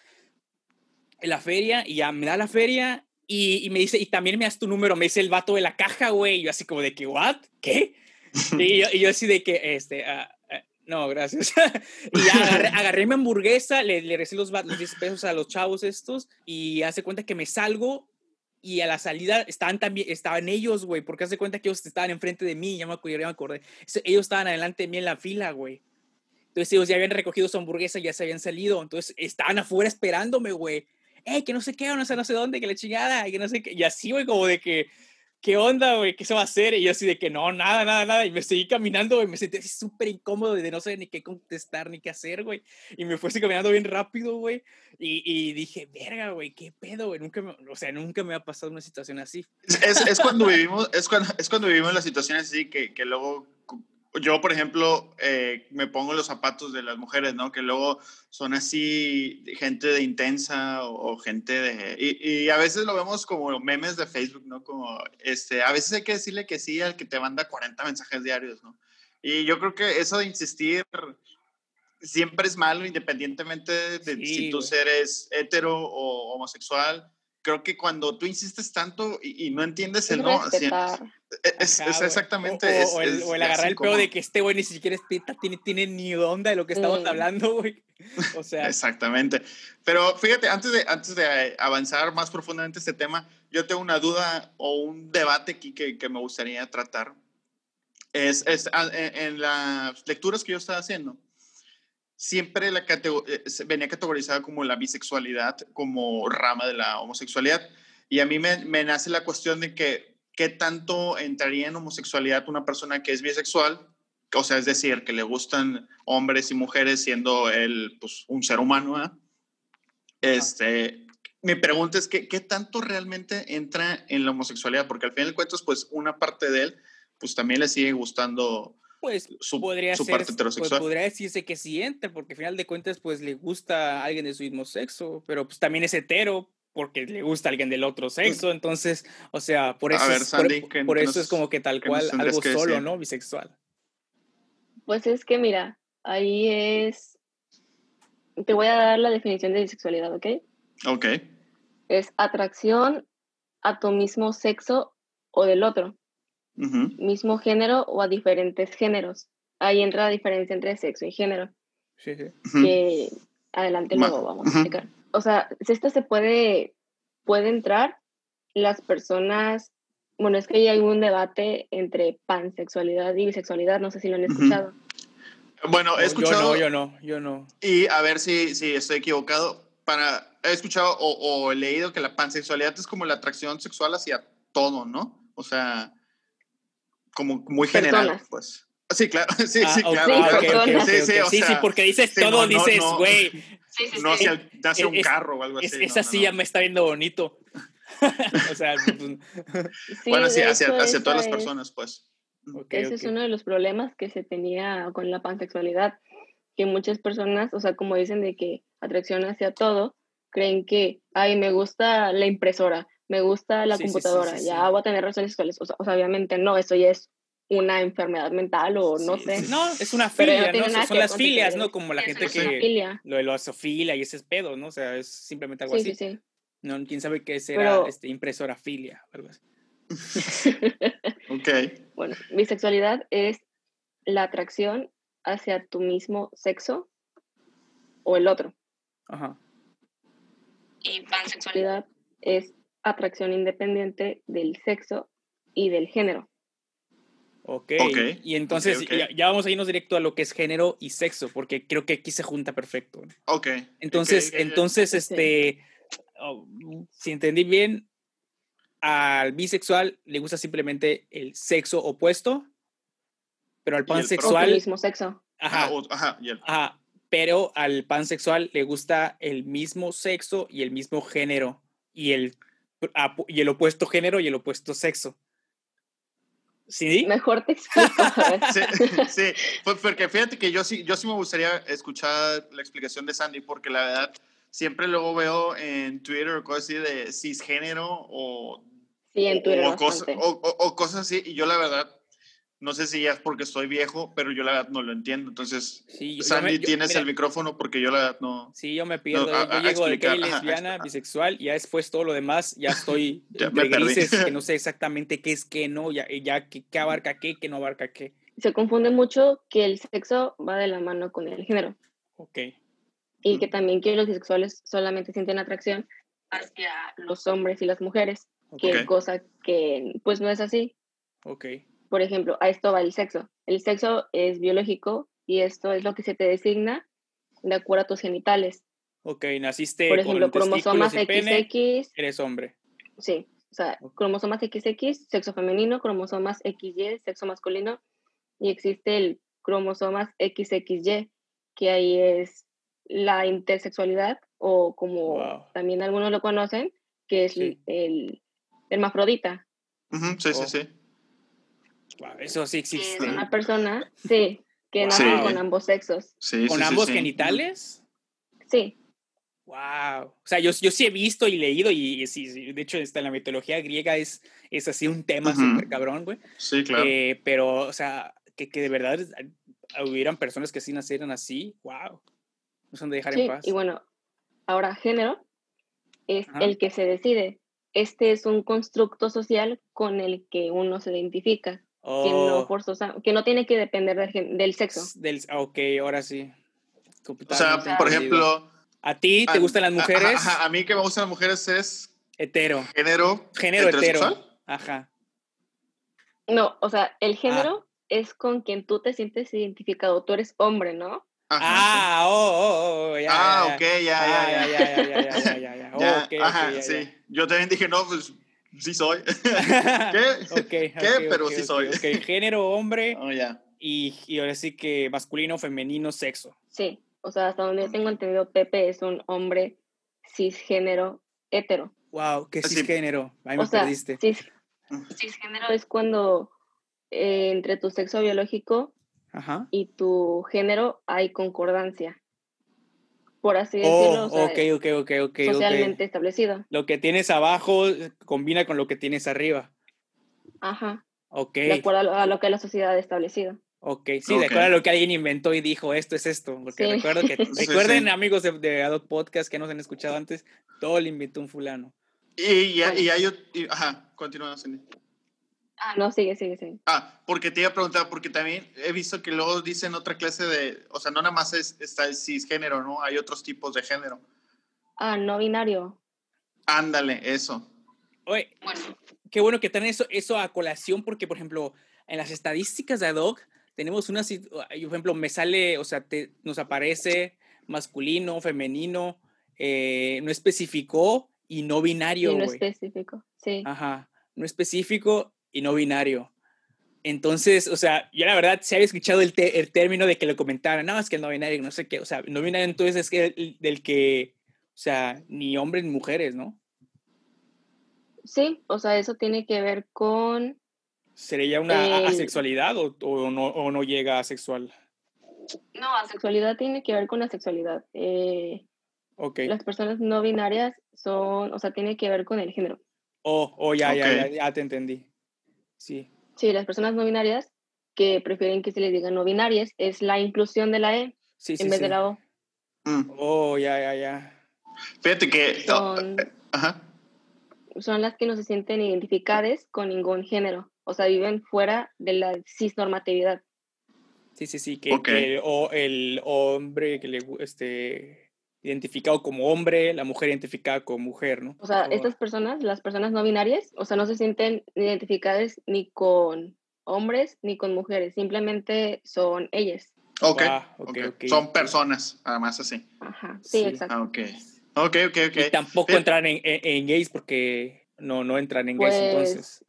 en la feria, y ya me da la feria, y, me dice, y también me das tu número, me dice el vato de la caja, güey. Y yo así como de que, ¿what? ¿Qué? [LAUGHS] y, yo, y yo así de que, este, uh, no, gracias. [LAUGHS] y agarré, [LAUGHS] agarré, mi hamburguesa, le, le recibí los, los 10 pesos a los chavos estos y hace cuenta que me salgo y a la salida estaban también, estaban ellos, güey, porque hace cuenta que ellos estaban enfrente de mí, ya me acordé, ya me acordé. Ellos estaban adelante de mí en la fila, güey. Entonces ellos ya habían recogido su hamburguesa, ya se habían salido, entonces estaban afuera esperándome, güey eh, que no sé qué, no sé, no sé dónde, que la chingada, y que no sé qué. Y así, güey, como de que, ¿qué onda, güey? ¿Qué se va a hacer? Y yo así de que no, nada, nada, nada. Y me seguí caminando, güey, me sentí súper incómodo de no saber ni qué contestar ni qué hacer, güey. Y me fui así caminando bien rápido, güey. Y, y, dije, verga, güey, ¿qué pedo, güey? Nunca me, o sea, nunca me ha pasado una situación así.
Es, es cuando vivimos, es cuando, es cuando vivimos las situaciones así que, que luego yo, por ejemplo, eh, me pongo los zapatos de las mujeres, ¿no? Que luego son así gente de intensa o, gente de... Y, y, a veces lo vemos como memes de Facebook, ¿no? Como, este, a veces hay que decirle que sí al que te manda 40 mensajes diarios, ¿no? Y yo creo que eso de insistir siempre es malo, independientemente de si tú eres hetero o homosexual creo que cuando tú insistes tanto y, no entiendes el no, es, exactamente.
O, el, agarrar el peo de que este güey ni siquiera es tiene, tiene ni onda de lo que estamos mm. hablando, güey. [LAUGHS] O sea.
exactamente. Pero fíjate, antes de, antes de avanzar más profundamente este tema, yo tengo una duda o un debate aquí que, que me gustaría tratar. Es, es ah, en las lecturas que yo estaba haciendo siempre la eh, venía categorizada como la bisexualidad, como rama de la homosexualidad. Y a mí me, me, nace la cuestión de que, ¿qué tanto entraría en homosexualidad una persona que es bisexual? O sea, es decir, que le gustan hombres y mujeres siendo él pues, un ser humano. Este, mi pregunta es, que, ¿qué tanto realmente entra en la homosexualidad? Porque al final de cuentas, pues una parte de él, pues también le sigue gustando
pues su, podría ser, parte pues, podría decirse que siente, porque al final de cuentas, pues le gusta a alguien de su mismo sexo, pero pues también es hetero porque le gusta a alguien del otro mm. sexo, entonces, o sea, por eso, es, por, eso es como que tal cual algo solo, ¿no? Bisexual.
Pues es que mira, ahí es, te voy a dar la definición de bisexualidad, ¿ok?
Ok.
Es atracción a tu mismo sexo o del otro mismo género o a diferentes géneros. Ahí entra la diferencia entre sexo y género. Sí, sí. Que adelante luego vamos a explicar. O sea, si esto se puede, puede entrar las personas bueno, es que hay un debate entre pansexualidad y bisexualidad, no sé si lo han escuchado.
Bueno, he escuchado.
Yo no, yo no, yo no.
Y a ver si, si estoy equivocado. Para, he escuchado o, he leído que la pansexualidad es como la atracción sexual hacia todo, ¿no? O sea, como muy general, pues. Sí, claro, sí, sí, claro.
Sí, sí, sí, porque dices todo, dices, güey. [LAUGHS]
No, hacia, un carro o algo así.
esa silla me está viendo bonito. [LAUGHS] o sea,
pues, bueno, sí, hacia, hacia todas las personas, pues.
Ese es uno de los problemas que se tenía con la pansexualidad, que muchas personas, o sea, como dicen de que atracción hacia todo, creen que, ay, me gusta la impresora, me gusta la computadora, ya voy a tener relaciones sexuales. O sea, obviamente no, eso ya es una enfermedad mental o no sé.
No, es una filia, ¿no? Son las filias, ¿no? Como la gente que... Lo de la zoofilia y ese es pedo, ¿no? O sea, es simplemente algo así. Sí, sí, No, quién sabe qué será este, impresora filia, algo así. [LAUGHS]
ok.
Bueno, bisexualidad es la atracción hacia tu mismo sexo o el otro.
Ajá.
Y pansexualidad es atracción independiente del sexo y del género.
Ok. okay. Y entonces Ya, vamos a irnos directo a lo que es género y sexo, porque creo que aquí se junta perfecto.
Ok.
Entonces, entonces, este, oh, si entendí bien, al bisexual le gusta simplemente el sexo opuesto, pero al pansexual...
El mismo sexo.
Ajá. Ajá, ajá, Pero al pansexual le gusta el mismo sexo y el mismo género y el, y el opuesto género y el opuesto sexo. ¿Sí?
Mejor te explico.
sí, sí, porque fíjate que yo sí, yo sí me gustaría escuchar la explicación de Sandy, porque la verdad siempre luego veo en Twitter o cosas así de cisgénero o
Sí, en Twitter.
O, o, cosas así, y yo la verdad, no sé si ya es porque estoy viejo, pero yo la verdad no lo entiendo. Entonces, Sandy, tienes el micrófono porque yo la verdad no.
Sí, yo me pierdo. yo llego de gay, lesbiana, bisexual, y ya después todo lo demás, ya estoy [LAUGHS]
ya me grises,
que no [LAUGHS] sé exactamente qué es qué, no, ya, ya qué, qué abarca qué, qué no abarca qué.
Se confunde mucho que el sexo va de la mano con el género.
Ok.
Y que también que los bisexuales solamente sienten atracción hacia los hombres y las mujeres que cosa que pues no es así.
Ok.
Por ejemplo, a esto va el sexo. El sexo es biológico y esto es lo que se te designa de acuerdo a tus genitales.
Ok, naciste
Por ejemplo, cromosomas XX.
eres hombre.
Sí, o sea, cromosomas XX, sexo femenino, cromosomas XY, sexo masculino, y existe el cromosomas XXY, que ahí es la intersexualidad, o como también algunos lo conocen, que es el hermafrodita.
sí, sí, sí.
Eso sí existe.
una persona, sí, que nace con ambos sexos.
¿Con ambos genitales?
Sí.
Wow. O sea, yo, yo sí he visto y leído, y, sí, de hecho, en la mitología griega es, es así un tema súper cabrón, güey.
Sí, claro.
Eh, pero, o sea, que, que, de verdad hubieran personas que sí nacieran así, wow. No son de dejar en paz.
Y bueno, ahora género es el que se decide este es un constructo social con el que uno se identifica, que, no oh. que no tiene que depender del, sexo.
Del, ah, ok, ahora sí.
O sea, por ejemplo...
¿A ti te gustan las mujeres?
A, mí que me gustan las mujeres es...
Hetero.
Género.
Género hetero. Ajá.
No, o sea, el género es con quien tú te sientes identificado. Tú eres hombre, ¿no?
ah, oh, oh, oh, ya.
Ah, ok, ya,
ya, ya, ya, ya, ya, ya, ya, ya, [LAUGHS]
ya. Okay, ajá, sí. Yo también dije, no, pues sí soy. [LAUGHS] [LAUGHS] ¿Qué?
Okay,
¿Qué? Pero sí soy.
Ok, género, hombre. [LAUGHS]
Oh, ya.
Y, y ahora sí que masculino, femenino, sexo.
Sí, o sea, hasta donde yo tengo entendido, Pepe es un hombre cisgénero hetero.
Wow, ¿qué cisgénero? Ahí me perdiste.
Cis, cisgénero es cuando eh, entre tu sexo biológico y tu género hay concordancia, por así
oh,
decirlo.
okay, okay, okay,
socialmente establecido.
Lo que tienes abajo combina con lo que tienes arriba.
Ajá.
Ok.
De acuerdo a lo que la sociedad ha establecido.
Ok, sí, de acuerdo a lo que alguien inventó y dijo, esto es esto. Porque recuerdo que, [LAUGHS] recuerden, amigos de, de Adult Podcast que nos han escuchado antes, todo lo inventó un fulano.
Y, y, y hay, ajá, continúa,
Ah, no, sigue, sigue, sigue.
Ah, porque te iba a preguntar, porque también he visto que luego dicen otra clase de, o sea, no nada más es, está el cisgénero, ¿no? Hay otros tipos de género.
Ah, no binario.
Ándale, eso.
Oye, qué bueno que traen eso, eso a colación porque, por ejemplo, en las estadísticas de Adoc tenemos una, por ejemplo, me sale, o sea, te, nos aparece masculino, femenino, eh, no especificó y no binario.
no específico, sí.
Ajá, no específico y no binario. Entonces, o sea, yo la verdad se había escuchado el, el, término de que lo comentaran, no, es que el no binario, no sé qué, o sea, no binario entonces es que el, del que, o sea, ni hombres ni mujeres, ¿no?
Sí, o sea, eso tiene que ver con...
¿Sería una asexualidad o, o, no, o no llega a sexual?
No, asexualidad tiene que ver con la sexualidad. Eh,
okay.
Las personas no binarias son, o sea, tiene que ver con el género.
Oh, oh ya, ya, ya, ya te entendí. Sí.
Sí, las personas no binarias que prefieren que se les diga no binarias es la inclusión de la E en vez de la O.
Mm. Oh, ya, ya, ya.
Fíjate que...
Son, Ajá. son las que no se sienten identificadas con ningún género. O sea, viven fuera de la cisnormatividad.
Sí, sí, sí, que, o el hombre que le este identificado como hombre, la mujer identificada como mujer, ¿no?
O sea, estas personas, las personas no binarias, o sea, no se sienten identificadas ni con hombres ni con mujeres, simplemente son ellas.
Ok, ah, okay, okay. Son personas, además así.
Ajá, sí, exacto.
Ah, ok, ok, ok. okay.
Y tampoco entran en, en, gays porque no, no entran en gays pues, entonces.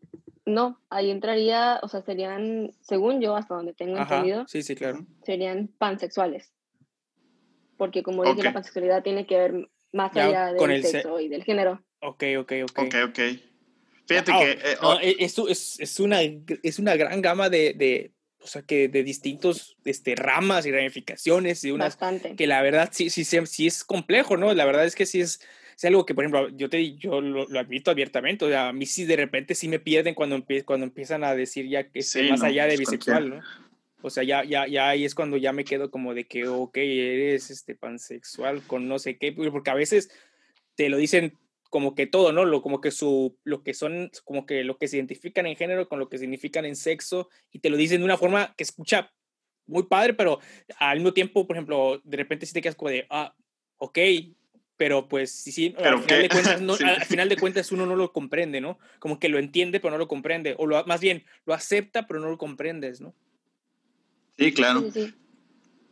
No, ahí entraría, o sea, serían, según yo, hasta donde tengo entendido,
sí, sí, claro.
serían pansexuales porque como dije, la pansexualidad tiene que ver más allá del sexo y del género.
Ok, ok, ok.
Ok, ok. Fíjate que...
Eh, no, e, esto es, es, una, es una gran gama de, de, o sea, que de distintos este, ramas y ramificaciones y unas...
Bastante.
Que la verdad sí, sí, sí, es complejo, ¿no? La verdad es que sí es, es algo que, por ejemplo, yo, te, yo lo, admito abiertamente, o sea, a mí sí de repente sí me pierden cuando, cuando empiezan a decir ya que es más allá de bisexual, ¿no? O sea, ya, ya, ya ahí es cuando ya me quedo como de que, ok, eres este pansexual con no sé qué, porque a veces te lo dicen como que todo, ¿no? Lo, como que su, lo que son, como que lo que se identifican en género con lo que significan en sexo, y te lo dicen de una forma que escucha muy padre, pero al mismo tiempo, por ejemplo, de repente sí te quedas como de, ah, ok, pero pues sí, sí, al, final de cuentas, no, [LAUGHS] al final de cuentas uno no lo comprende, ¿no? Como que lo entiende, pero no lo comprende, o lo, más bien, lo acepta, pero no lo comprendes, ¿no?
Sí, claro.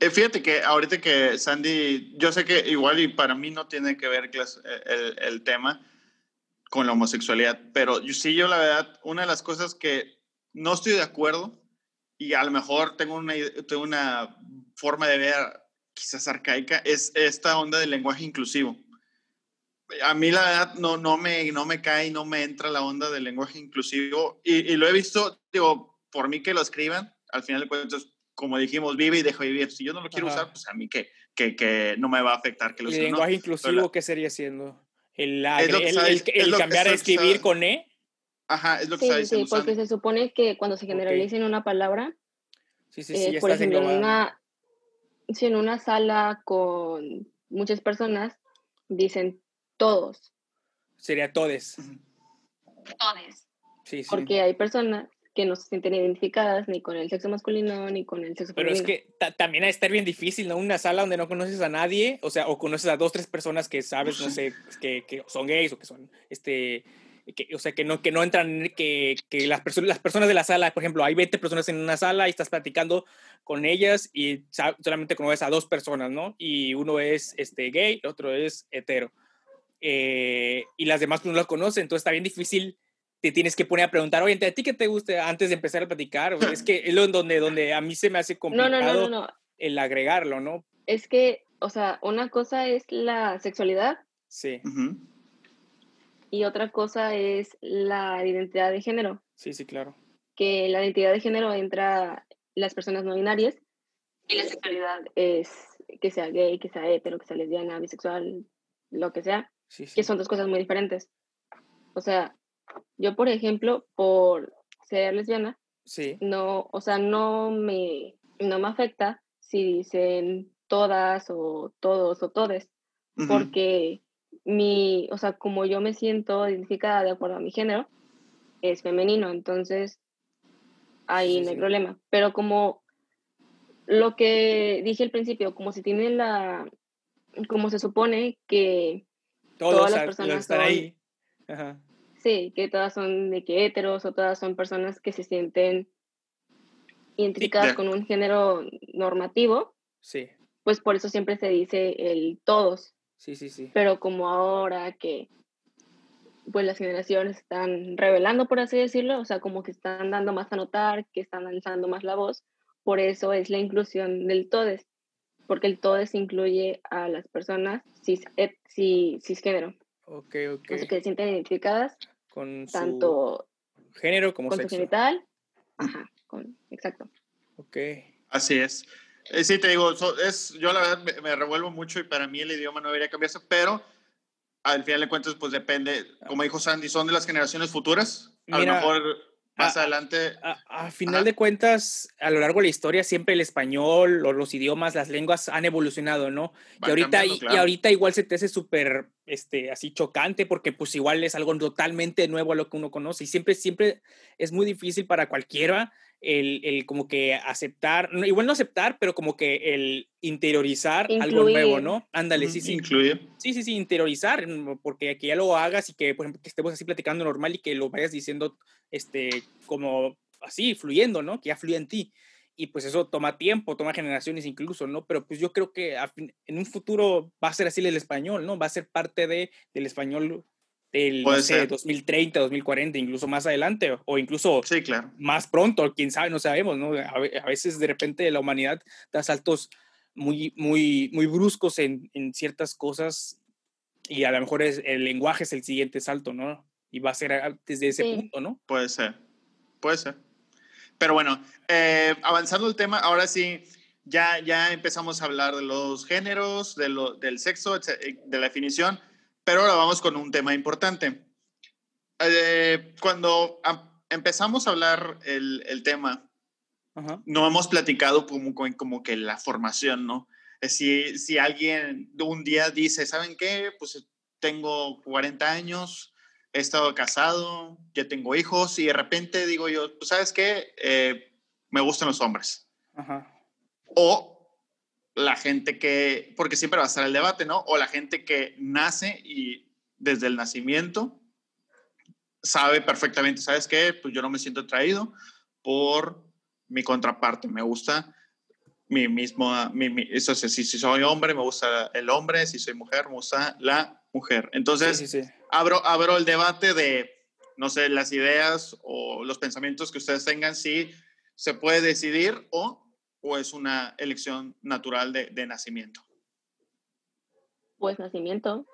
Eh, fíjate que ahorita que Sandy, yo sé que igual y para mí no tiene que ver el, el tema con la homosexualidad, pero yo, sí, yo la verdad, una de las cosas que no estoy de acuerdo y a lo mejor tengo una, tengo una forma de ver quizás arcaica, es esta onda del lenguaje inclusivo. A mí la verdad no, no, me, no me cae, no me entra la onda del lenguaje inclusivo y, y lo he visto, digo, por mí que lo escriban, al final de cuentas como dijimos, vive y deja vivir. Si yo no lo quiero usar, pues a mí que, que, que, no me va a afectar que lo
¿El lenguaje inclusivo qué sería siendo? ¿El, el, cambiar a escribir con E?
Ajá, es lo que
sí,
está diciendo.
Sí, porque se supone que cuando se generaliza en una palabra,
sí, sí, sí,
eh, por ejemplo, en una, si en una sala con muchas personas dicen todos.
Sería todes.
Todes. Sí, sí. Porque hay personas que no se sienten identificadas ni con el sexo masculino ni con el sexo
Pero
es
que también ha de estar bien difícil, ¿no? Una sala donde no conoces a nadie, o sea, o conoces a dos, tres personas que sabes, no sé, que, que son gays o que son, este, que, o sea, que no, que no entran, que, que las, personas las personas de la sala, por ejemplo, hay 20 personas en una sala y estás platicando con ellas y solamente conoces a dos personas, ¿no? Y uno es este, gay, el otro es hetero. Eh, y las demás pues, no las conocen, entonces está bien difícil te tienes que poner a preguntar, oye, ¿a ti qué te gusta antes de empezar a platicar? es [LAUGHS] que es lo donde, donde a mí se me hace complicado el agregarlo, ¿no?
Es que, o sea, una cosa es la sexualidad.
Sí.
Y otra cosa es la identidad de género.
Sí, sí, claro.
Que la identidad de género entra las personas no binarias y la sexualidad es que sea gay, que sea hetero, que sea lesbiana, bisexual, lo que sea, que son dos cosas muy diferentes. O sea, yo, por ejemplo, por ser lesbiana,
sí.
no, o sea, no me, no me afecta si dicen todas o todos o todes, porque mi, o sea, como yo me siento identificada de acuerdo a mi género, es femenino, entonces ahí no hay problema. Pero como lo que dije al principio, como si tiene la, como se supone que
todas las personas están ahí. Ajá
Sí, que todas son de que heteros o todas son personas que se sienten identificadas con un género normativo.
Sí.
Pues por eso siempre se dice el todos.
Sí, sí, sí.
Pero como ahora que pues las generaciones están revelando, por así decirlo, o sea, como que están dando más a notar, que están alzando más la voz, por eso es la inclusión del todes, porque el todes incluye a las personas cis, et, cisgénero.
Ok, ok.
que se sienten identificadas
con
tanto
género como
con
sexo.
su genital. Ajá, con, exacto.
Ok.
Así es. Eh, sí, te digo, es, yo la verdad me, me, revuelvo mucho y para mí el idioma no debería cambiarse, pero al final de cuentas, pues depende, como dijo Sandy, son de las generaciones futuras. A lo mejor más adelante.
A, final de cuentas, a lo largo de la historia, siempre el español o los idiomas, las lenguas han evolucionado, ¿no? y ahorita, y, ahorita igual se te hace súper, este, así chocante, porque pues igual es algo totalmente nuevo a lo que uno conoce. Y siempre, siempre es muy difícil para cualquiera el, el, como que aceptar, igual no aceptar, pero como que el interiorizar algo nuevo, ¿no? Ándale, sí, sí.
Incluye.
Sí, sí, sí, interiorizar, mm, porque que ya lo hagas y que, por ejemplo, que estemos así platicando normal y que lo vayas diciendo, este, como así, fluyendo, ¿no? Que ya fluye en ti. Y pues eso toma tiempo, toma generaciones incluso, ¿no? Pero pues yo creo que en un futuro va a ser así el español, ¿no? Va a ser parte de, del español del no sé, 2030, 2040, incluso más adelante, o incluso
sí, claro.
más pronto, quién sabe, no sabemos, ¿no? A, veces de repente la humanidad da saltos muy, muy, muy bruscos en, en ciertas cosas y a lo mejor es, el lenguaje es el siguiente salto, ¿no? Y va a ser desde ese punto, ¿no?
Puede ser, puede ser. Pero bueno, eh, avanzando el tema, ahora sí, ya, ya empezamos a hablar de los géneros, de lo, del sexo, de la definición. Pero ahora vamos con un tema importante. Eh, cuando empezamos a hablar el, el tema, no hemos platicado como, como que la formación, ¿no? Si, si alguien un día dice, ¿saben qué? Pues tengo 40 años, he estado casado, ya tengo hijos y de repente digo yo, sabes qué, eh, me gustan los hombres.
Ajá.
O la gente que, porque siempre va a estar el debate, ¿no? O la gente que nace y desde el nacimiento sabe perfectamente, ¿sabes qué? Pues yo no me siento atraído por mi contraparte, me gusta mi mismo, mi, eso, si, si soy hombre, me gusta el hombre, si soy mujer, me gusta la mujer. Entonces, Abro, abro el debate de, no sé, las ideas o los pensamientos que ustedes tengan, si se puede decidir o o es una elección natural de, de nacimiento?
Pues nacimiento.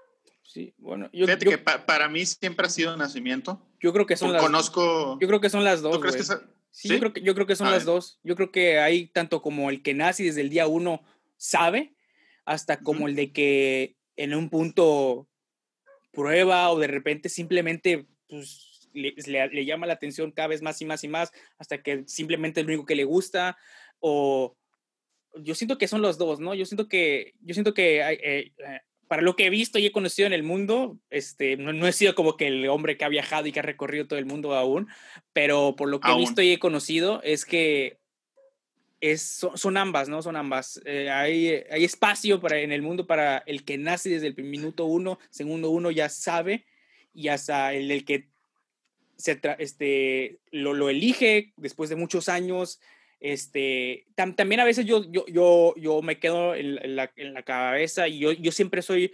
Sí, bueno,
yo, Fíjate que para mí siempre ha sido nacimiento.
Yo creo que son las
conozco.
Yo creo que son las dos.
¿Tú crees que
sí, Yo, creo que, yo creo que son las dos. Yo creo que hay tanto como el que nace desde el día uno sabe, hasta como el de que en un punto prueba o de repente simplemente pues, le, le, le, llama la atención cada vez más y más y más, hasta que simplemente es lo único que le gusta, o yo siento que son los dos, ¿no? Yo siento que, yo siento que eh, eh, para lo que he visto y he conocido en el mundo, este, no, he sido como que el hombre que ha viajado y que ha recorrido todo el mundo aún, pero por lo que he visto y he conocido es que es, son, ambas, ¿no? Son ambas. Eh, hay, hay espacio para, en el mundo para el que nace desde el minuto uno, segundo uno ya sabe, y hasta el, el que se este, lo, lo elige después de muchos años, este, también a veces yo, yo, yo, yo me quedo en, la, en la, cabeza y yo, yo siempre soy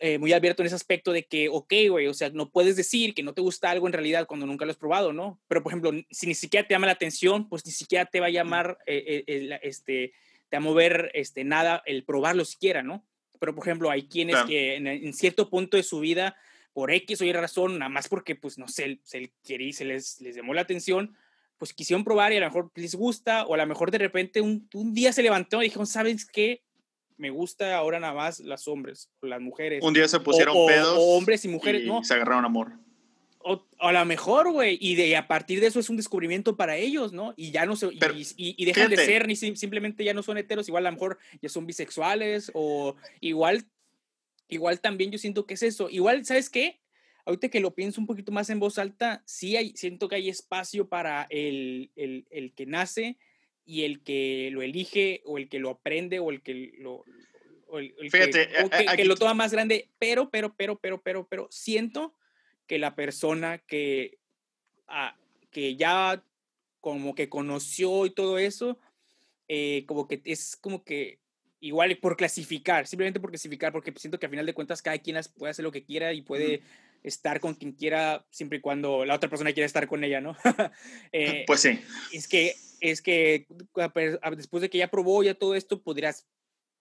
eh, muy abierto en ese aspecto de que, ok, güey, o sea, no puedes decir que no te gusta algo en realidad cuando nunca lo has probado, ¿no? Pero, por ejemplo, si ni siquiera te llama la atención, pues ni siquiera te va a llamar, eh, eh, este, te va a mover este, nada el probarlo siquiera, ¿no? Pero, por ejemplo, hay quienes que en, en, cierto punto de su vida, por X o Y razón, nada más porque, pues, no sé, se, se, se les, les llamó la atención, pues quisieron probar y a lo mejor les gusta, o a lo mejor de repente un, un día se levantó y dijeron, ¿sabes qué? Me gusta ahora nada más las hombres, las mujeres.
Un día se pusieron pedos.
O hombres y mujeres, y ¿no?
Se agarraron amor.
O, a lo mejor, güey, y, de, a partir de eso es un descubrimiento para ellos, ¿no? Y ya no se, y, y, dejan de ser, ni simplemente ya no son heteros, igual a lo mejor ya son bisexuales, o igual, igual también yo siento que es eso. Igual, ¿sabes qué? Ahorita que lo pienso un poquito más en voz alta, sí hay, siento que hay espacio para el, el, el, que nace y el que lo elige o el que lo aprende o el que lo... el,
Fíjate,
que, que, lo toma más grande, pero, pero, pero, pero, pero, pero, siento que la persona que, ah, que ya como que conoció y todo eso, eh, como que es como que igual por clasificar, simplemente por clasificar, porque siento que al final de cuentas cada quien puede hacer lo que quiera y puede estar con quien quiera siempre y cuando la otra persona quiera estar con ella, ¿no? [LAUGHS]
Eh, pues sí.
Es que, es que después de que ya probó ya todo esto, podrías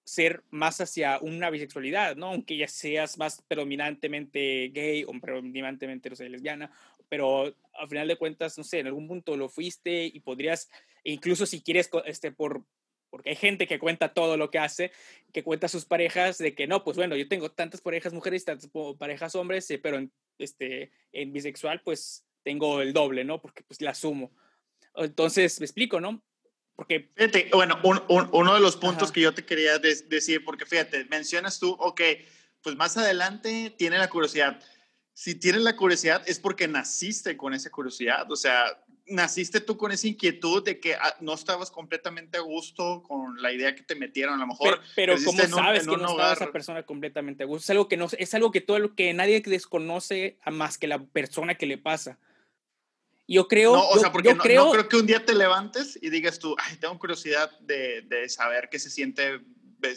ser más hacia una bisexualidad, ¿no? Aunque ya seas más predominantemente gay o predominantemente, no sé, lesbiana, pero al final de cuentas, no sé, en algún punto lo fuiste y podrías, incluso si quieres, este, por, porque hay gente que cuenta todo lo que hace, que cuenta a sus parejas de que no, pues bueno, yo tengo tantas parejas mujeres, tantas parejas hombres, eh, pero en, este, en bisexual pues tengo el doble, ¿no? Porque pues la asumo. Entonces, me explico, ¿no?
Porque... Fíjate, bueno, uno de los puntos que yo te quería decir, porque fíjate, mencionas tú, ok, pues más adelante tiene la curiosidad. Si tienes la curiosidad es porque naciste con esa curiosidad, o sea, naciste tú con esa inquietud de que ah, no estabas completamente a gusto con la idea que te metieron, a lo mejor.
Pero, ¿cómo sabes que no estaba esa persona completamente a gusto? Es algo que no, es algo que todo lo que nadie desconoce a más que la persona que le pasa. Yo creo.
No, o sea, porque no, creo, creo que un día te levantes y digas tú, ay, tengo curiosidad de, de saber qué se siente.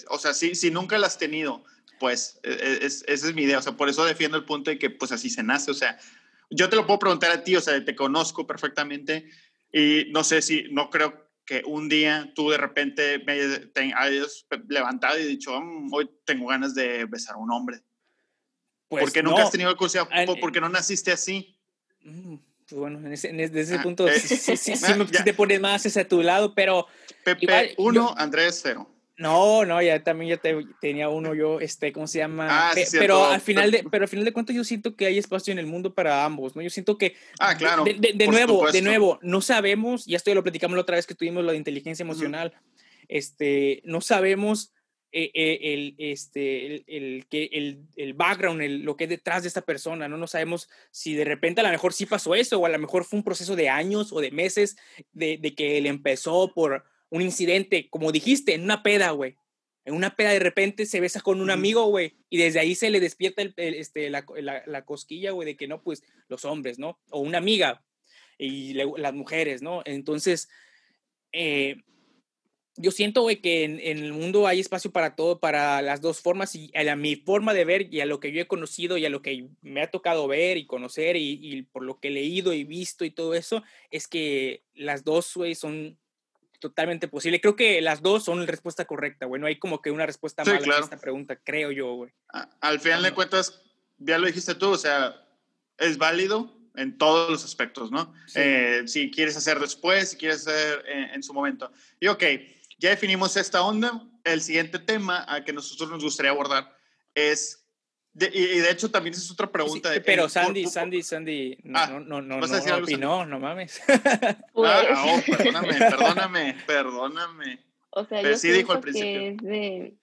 O sea, si, si nunca la has tenido, pues e, e, es, esa es mi idea. O sea, por eso defiendo el punto de que pues así se nace. O sea, yo te lo puedo preguntar a ti, o sea, te conozco perfectamente y no sé si, no creo que un día tú de repente me hayas levantado y dicho, mm, hoy tengo ganas de besar a un hombre. Pues porque nunca has tenido curiosidad, porque no naciste así.
Mm, pues bueno, en ese, desde ese ah, punto eh, sí, sí, sí, [LAUGHS] te pones más hacia tu lado, pero...
Pepe 1, Andrés 0.
No, no, ya también ya te, tenía uno yo, este, ¿cómo se llama? Ah, pero al final de, pero al final de cuentas yo siento que hay espacio en el mundo para ambos, ¿no? Yo siento que,
ah, claro,
de, nuevo, de nuevo, no sabemos, ya esto ya lo platicamos la otra vez que tuvimos lo de inteligencia emocional, este, no sabemos eh, eh, el, este, el, el, el, el background, el, lo que es detrás de esta persona, ¿no? No sabemos si de repente a lo mejor sí pasó eso, o a lo mejor fue un proceso de años o de meses de, de que él empezó por un incidente, como dijiste, en una peda, güey. En una peda de repente se besa con un amigo, güey, y desde ahí se le despierta el, este, la, la, cosquilla, güey, de que no, pues los hombres, ¿no? O una amiga y las mujeres, ¿no? Entonces, eh, yo siento, güey, que en, el mundo hay espacio para todo, para las dos formas, y a, mi forma de ver y a lo que yo he conocido y a lo que me ha tocado ver y conocer y, y por lo que he leído y visto y todo eso, es que las dos, güey, son totalmente posible. Creo que las dos son la respuesta correcta, güey. No hay como que una respuesta mala a esta pregunta, creo yo, güey.
Al final de cuentas, ya lo dijiste tú, o sea, es válido en todos los aspectos, ¿no? Eh, si quieres hacer después, si quieres hacer en, su momento. Y ok, ya definimos esta onda. El siguiente tema a que nosotros nos gustaría abordar es y de hecho también es otra pregunta.
pero Sandy, Sandy, Sandy, no, ah, no, no, no, no, no, no mames. [LAUGHS]
ah, oh, perdóname, perdóname, perdóname.
O sea, yo sí dijo al principio. Que es, de,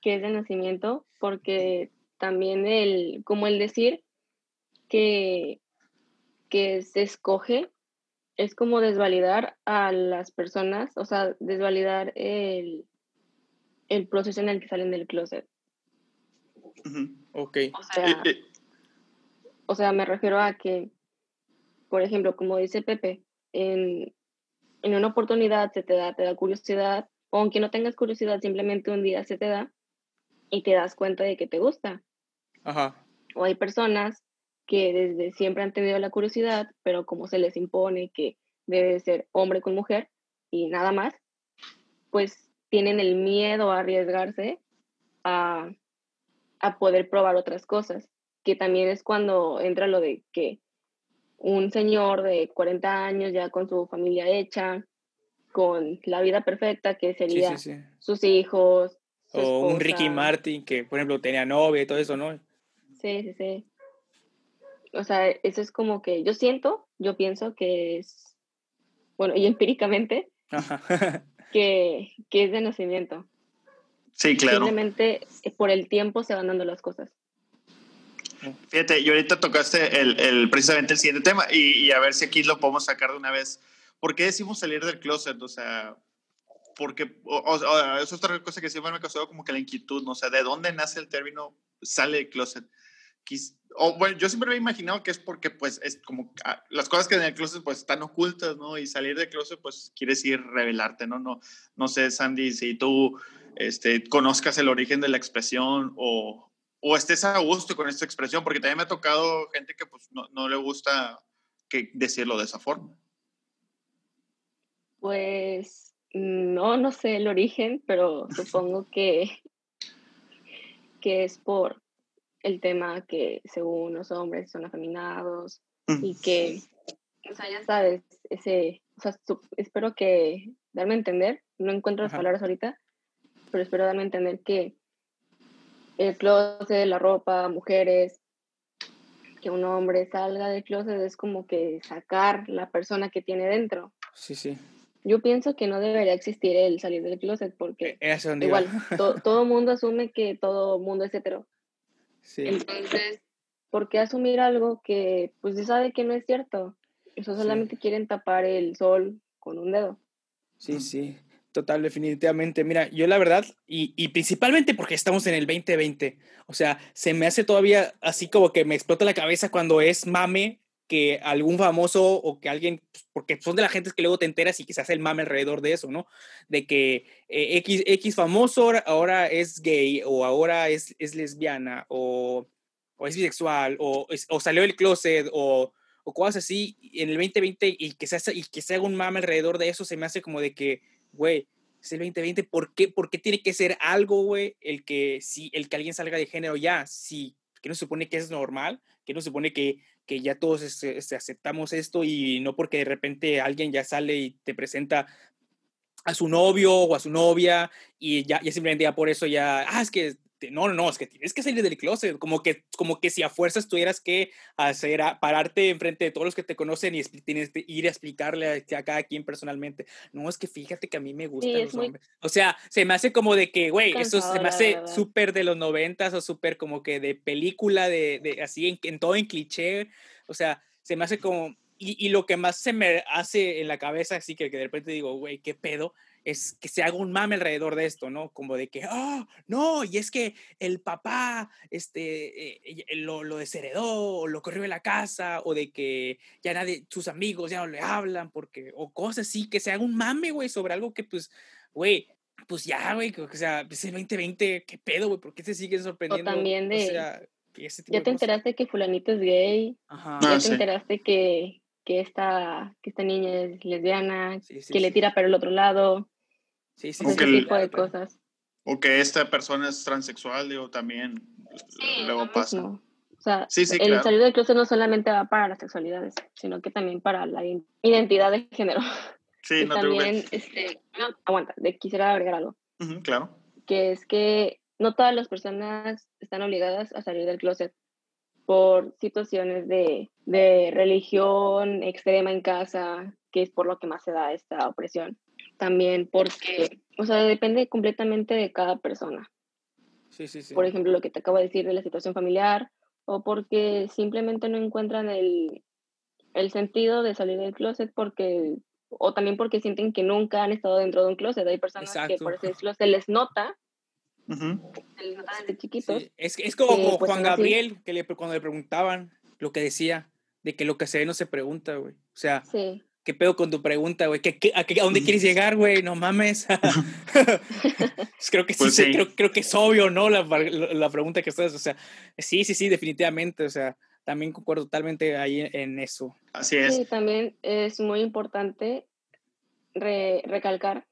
que es de nacimiento, porque también el, como el decir que, que se escoge, es como desvalidar a las personas, o sea, desvalidar el, el proceso en el que salen del closet.
Ok.
O sea, eh, eh. o sea, me refiero a que, por ejemplo, como dice Pepe, en, en una oportunidad se te da, te da curiosidad, o aunque no tengas curiosidad, simplemente un día se te da y te das cuenta de que te gusta.
Ajá.
O hay personas que desde siempre han tenido la curiosidad, pero como se les impone que debe ser hombre con mujer y nada más, pues tienen el miedo a arriesgarse a, a poder probar otras cosas, que también es cuando entra lo de que un señor de 40 años ya con su familia hecha, con la vida perfecta que sería sus hijos.
o un Ricky Martin que, por ejemplo, tenía novia y todo eso, ¿no?
Sí, sí, sí. O sea, eso es como que yo siento, yo pienso que es, bueno, [LAUGHS] y empíricamente, [LAUGHS] que, que es de nacimiento.
Sí, claro.
Simplemente eh, por el tiempo se van dando las cosas.
Fíjate, y ahorita tocaste el, el, precisamente el siguiente tema y, a ver si aquí lo podemos sacar de una vez. ¿Por qué decimos salir del closet? O sea, porque o, es otra cosa que siempre me ha causado como que la inquietud, ¿no? O sea, ¿de dónde nace el término sale del closet? o bueno, yo siempre me he imaginado que es porque pues es como ah, las cosas que en el closet pues están ocultas, ¿no? Y salir del closet pues quieres ir revelarte, ¿no? No, no sé, Sandy, si tú este, conozcas el origen de la expresión o, o estés a gusto con esta expresión, porque también me ha tocado gente que pues no, no le gusta que decirlo de esa forma.
Pues no, no sé el origen, pero [LAUGHS] supongo que, que es por el tema que según los hombres son afeminados y que, o sea, ya sabes, ese, o sea, espero que darme a entender, no encuentro las palabras ahorita, pero espero darme a entender que el closet, la ropa, mujeres, que un hombre salga del closet es como que sacar la persona que tiene dentro.
Sí, sí.
Yo pienso que no debería existir el salir del closet porque e, igual [LAUGHS] todo mundo asume que todo mundo es hetero. Sí. Entonces, ¿por qué asumir algo que pues se sabe que no es cierto? Eso solamente quieren tapar el sol con un dedo.
Sí, sí, total, definitivamente. Mira, yo la verdad, y, y, principalmente porque estamos en el 2020, o sea, se me hace todavía así como que me explota la cabeza cuando es mame que algún famoso o que alguien, pues, porque son de la gente que luego te enteras y hace el mame alrededor de eso, ¿no? De que eh, X, X famoso ahora es gay o ahora es, es lesbiana o, o, es bisexual o, o salió del closet o, o, cosas así en el 2020 y que, se hace, y que se haga un mame alrededor de eso, se me hace como de que, güey, es el 2020, ¿por qué, ¿por qué tiene que ser algo, güey, el que, si, el que alguien salga de género ya? Si, que no se supone que es normal, que no se supone que que ya todos este, este, aceptamos esto y no porque de repente alguien ya sale y te presenta a su novio o a su novia y ya, ya simplemente ya por eso ya, ah, es que no, no, es que tienes que salir del closet, como que, como que si a fuerzas tuvieras que hacer, a, pararte enfrente de todos los que te conocen y tienes que ir a explicarle a, cada quien personalmente. No, es que fíjate que a mí me gustan los hombres. O sea, se me hace como de que, güey, eso se me hace súper de los noventas o súper como que de película, de, de así, en, en, todo en cliché. O sea, se me hace como... Y, y, lo que más se me hace en la cabeza, así que, que de repente digo, güey, ¿qué pedo? Es que se haga un mame alrededor de esto, ¿no? Como de que, oh, no, y es que el papá este, eh, lo, lo desheredó, o lo corrió de la casa, o de que ya nadie, sus amigos ya no le hablan, porque, o cosas así, que se haga un mame, güey, sobre algo que, pues, güey, pues ya, güey, o sea, es el 2020, ¿qué pedo, güey? ¿Por qué se siguen sorprendiendo?
O también de, ya te enteraste que fulanito es gay, Ajá. ya ah, te enteraste que, que esta, que esta niña es lesbiana, que le tira para el otro lado.
Sí, sí,
ese tipo de cosas.
O que esta persona es transexual, digo, también luego pasa.
O sea, el salir del closet no solamente va para las sexualidades, sino que también para la identidad de género.
Sí,
no también, este, aguanta, quisiera agregar algo.
claro.
Que es que no todas las personas están obligadas a salir del closet por situaciones de, de religión extrema en casa, que es por lo que más se da esta opresión también porque, o sea, depende completamente de cada persona.
Sí, sí, sí.
Por ejemplo, lo que te acabo de decir de la situación familiar, o porque simplemente no encuentran el, el sentido de salir del closet porque, o también porque sienten que nunca han estado dentro de un closet. Hay personas que por ese closet se les nota, se les nota desde chiquitos.
Es, es como, pues, Juan Gabriel, que le, cuando le preguntaban lo que decía, de que lo que se ve no se pregunta, güey. O sea,
sí.
¿Qué pedo con tu pregunta, güey? ¿Qué, a, dónde quieres [LAUGHS] llegar, güey? No mames. [LAUGHS] Pues creo que sí, pues Creo, creo, que es obvio, ¿no? La, la, pregunta que estás, o sea, sí, sí, sí, definitivamente, o sea, también concuerdo totalmente ahí en eso.
Así es.
Sí, también es muy importante recalcar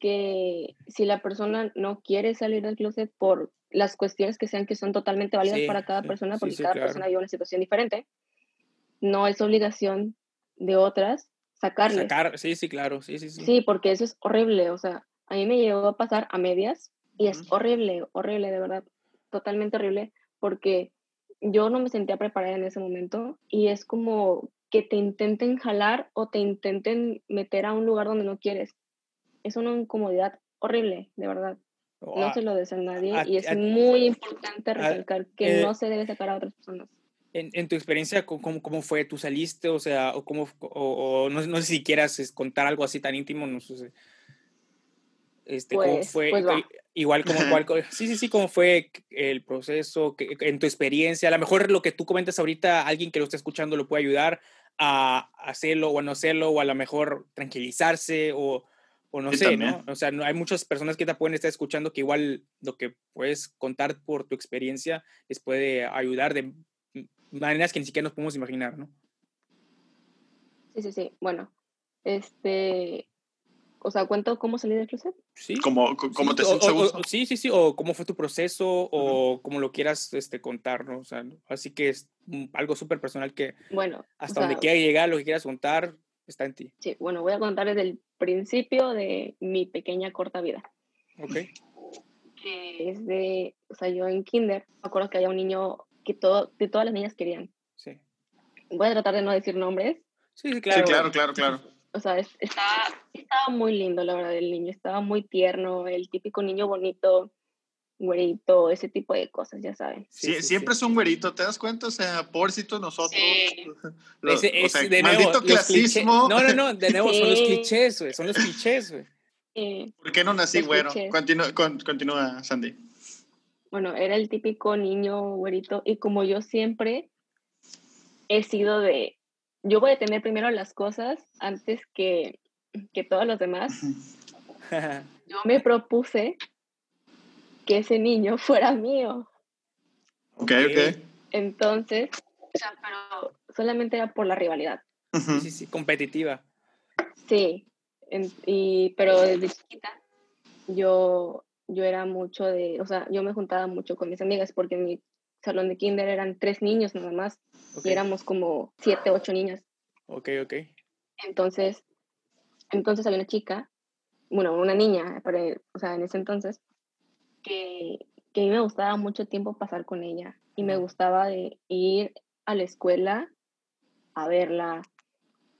que si la persona no quiere salir del closet por las cuestiones que sean que son totalmente válidas para cada persona, porque cada persona vive una situación diferente, no es obligación de otras, sacarles.
Sacar, sí, sí, claro, sí, sí,
sí. Sí, porque eso es horrible, o sea, a mí me llegó a pasar a medias y es horrible, horrible, de verdad, totalmente horrible, porque yo no me sentía preparada en ese momento y es como que te intenten jalar o te intenten meter a un lugar donde no quieres. Es una incomodidad horrible, de verdad. No se lo desea a nadie y es muy importante recalcar que eh, no se debe sacar a otras personas
en, tu experiencia, ¿cómo, ¿cómo, fue? ¿Tú saliste? O sea, o, cómo, o, no, no, sé si quieras contar algo así tan íntimo, no sé. Este, ¿cómo
Pues-
fue?
pues.
Igual como cual, sí, sí, sí, cómo fue el proceso, que, en tu experiencia, a lo mejor lo que tú comentas ahorita, alguien que lo está escuchando lo puede ayudar a hacerlo o a no hacerlo, o a lo mejor tranquilizarse, o, o no
Sí,
sé,
también.
¿no? O sea, no, hay muchas personas que te pueden estar escuchando que igual lo que puedes contar por tu experiencia les puede ayudar de maneras que ni siquiera nos podemos imaginar, ¿no?
Sí, sí, sí. Bueno, este, o sea, cuento cómo salí del closet.
Sí.
¿Cómo, cómo
Sí,
te
o- o- sí, sí, sí, o cómo fue tu proceso, o como lo quieras este, contar, ¿no? O sea, así que es algo súper personal que
Bueno,
hasta
sea,
donde quiera llegar, lo que quieras contar, está en ti.
sí, bueno, voy a contar desde el principio de mi pequeña corta vida.
¿Ok?
Que es de, o sea, yo en kinder, me acuerdo que había un niño que todo, que todas las niñas querían.
Sí.
Voy a tratar de no decir nombres.
Sí, sí,
Sí,
claro.
claro, claro, claro.
O sea, es- estaba, estaba muy lindo, la verdad, el niño. Estaba muy tierno, el típico niño bonito, güerito, ese tipo de cosas, ya saben.
Sí,
Sí,
sí,
siempre
sí.
es un güerito, ¿te das cuenta? O sea, pobrecito nosotros.
Sí. [LAUGHS]
Lo-
Ese
o
es,
sea,
de nuevo,
maldito
clichés-
clasismo.
No, no, no, de nuevo son los clichés, güey. Son los clichés, güey.
¿Por qué no nací güero?
clichés.
Continúa, con- continúa, Sandy.
Bueno, era el típico niño güerito y como yo siempre he sido de, yo voy a tener primero las cosas antes que, que todos los demás, [LAUGHS] yo me propuse que ese niño fuera mío.
Ok,
Ok.
Entonces, o sea, pero solamente era por la rivalidad.
Ujú.
Sí, sí, sí, competitiva.
Sí, en- y, pero desde chiquita yo, yo era mucho de, o sea, yo me juntaba mucho con mis amigas porque en mi salón de kinder eran tres niños nada más y éramos como siete, ocho niñas.
ok, ok.
Entonces, entonces había una chica, bueno, una niña, para- o sea, en ese entonces, que, que a mí me gustaba mucho tiempo pasar con ella y me gustaba de ir a la escuela a verla,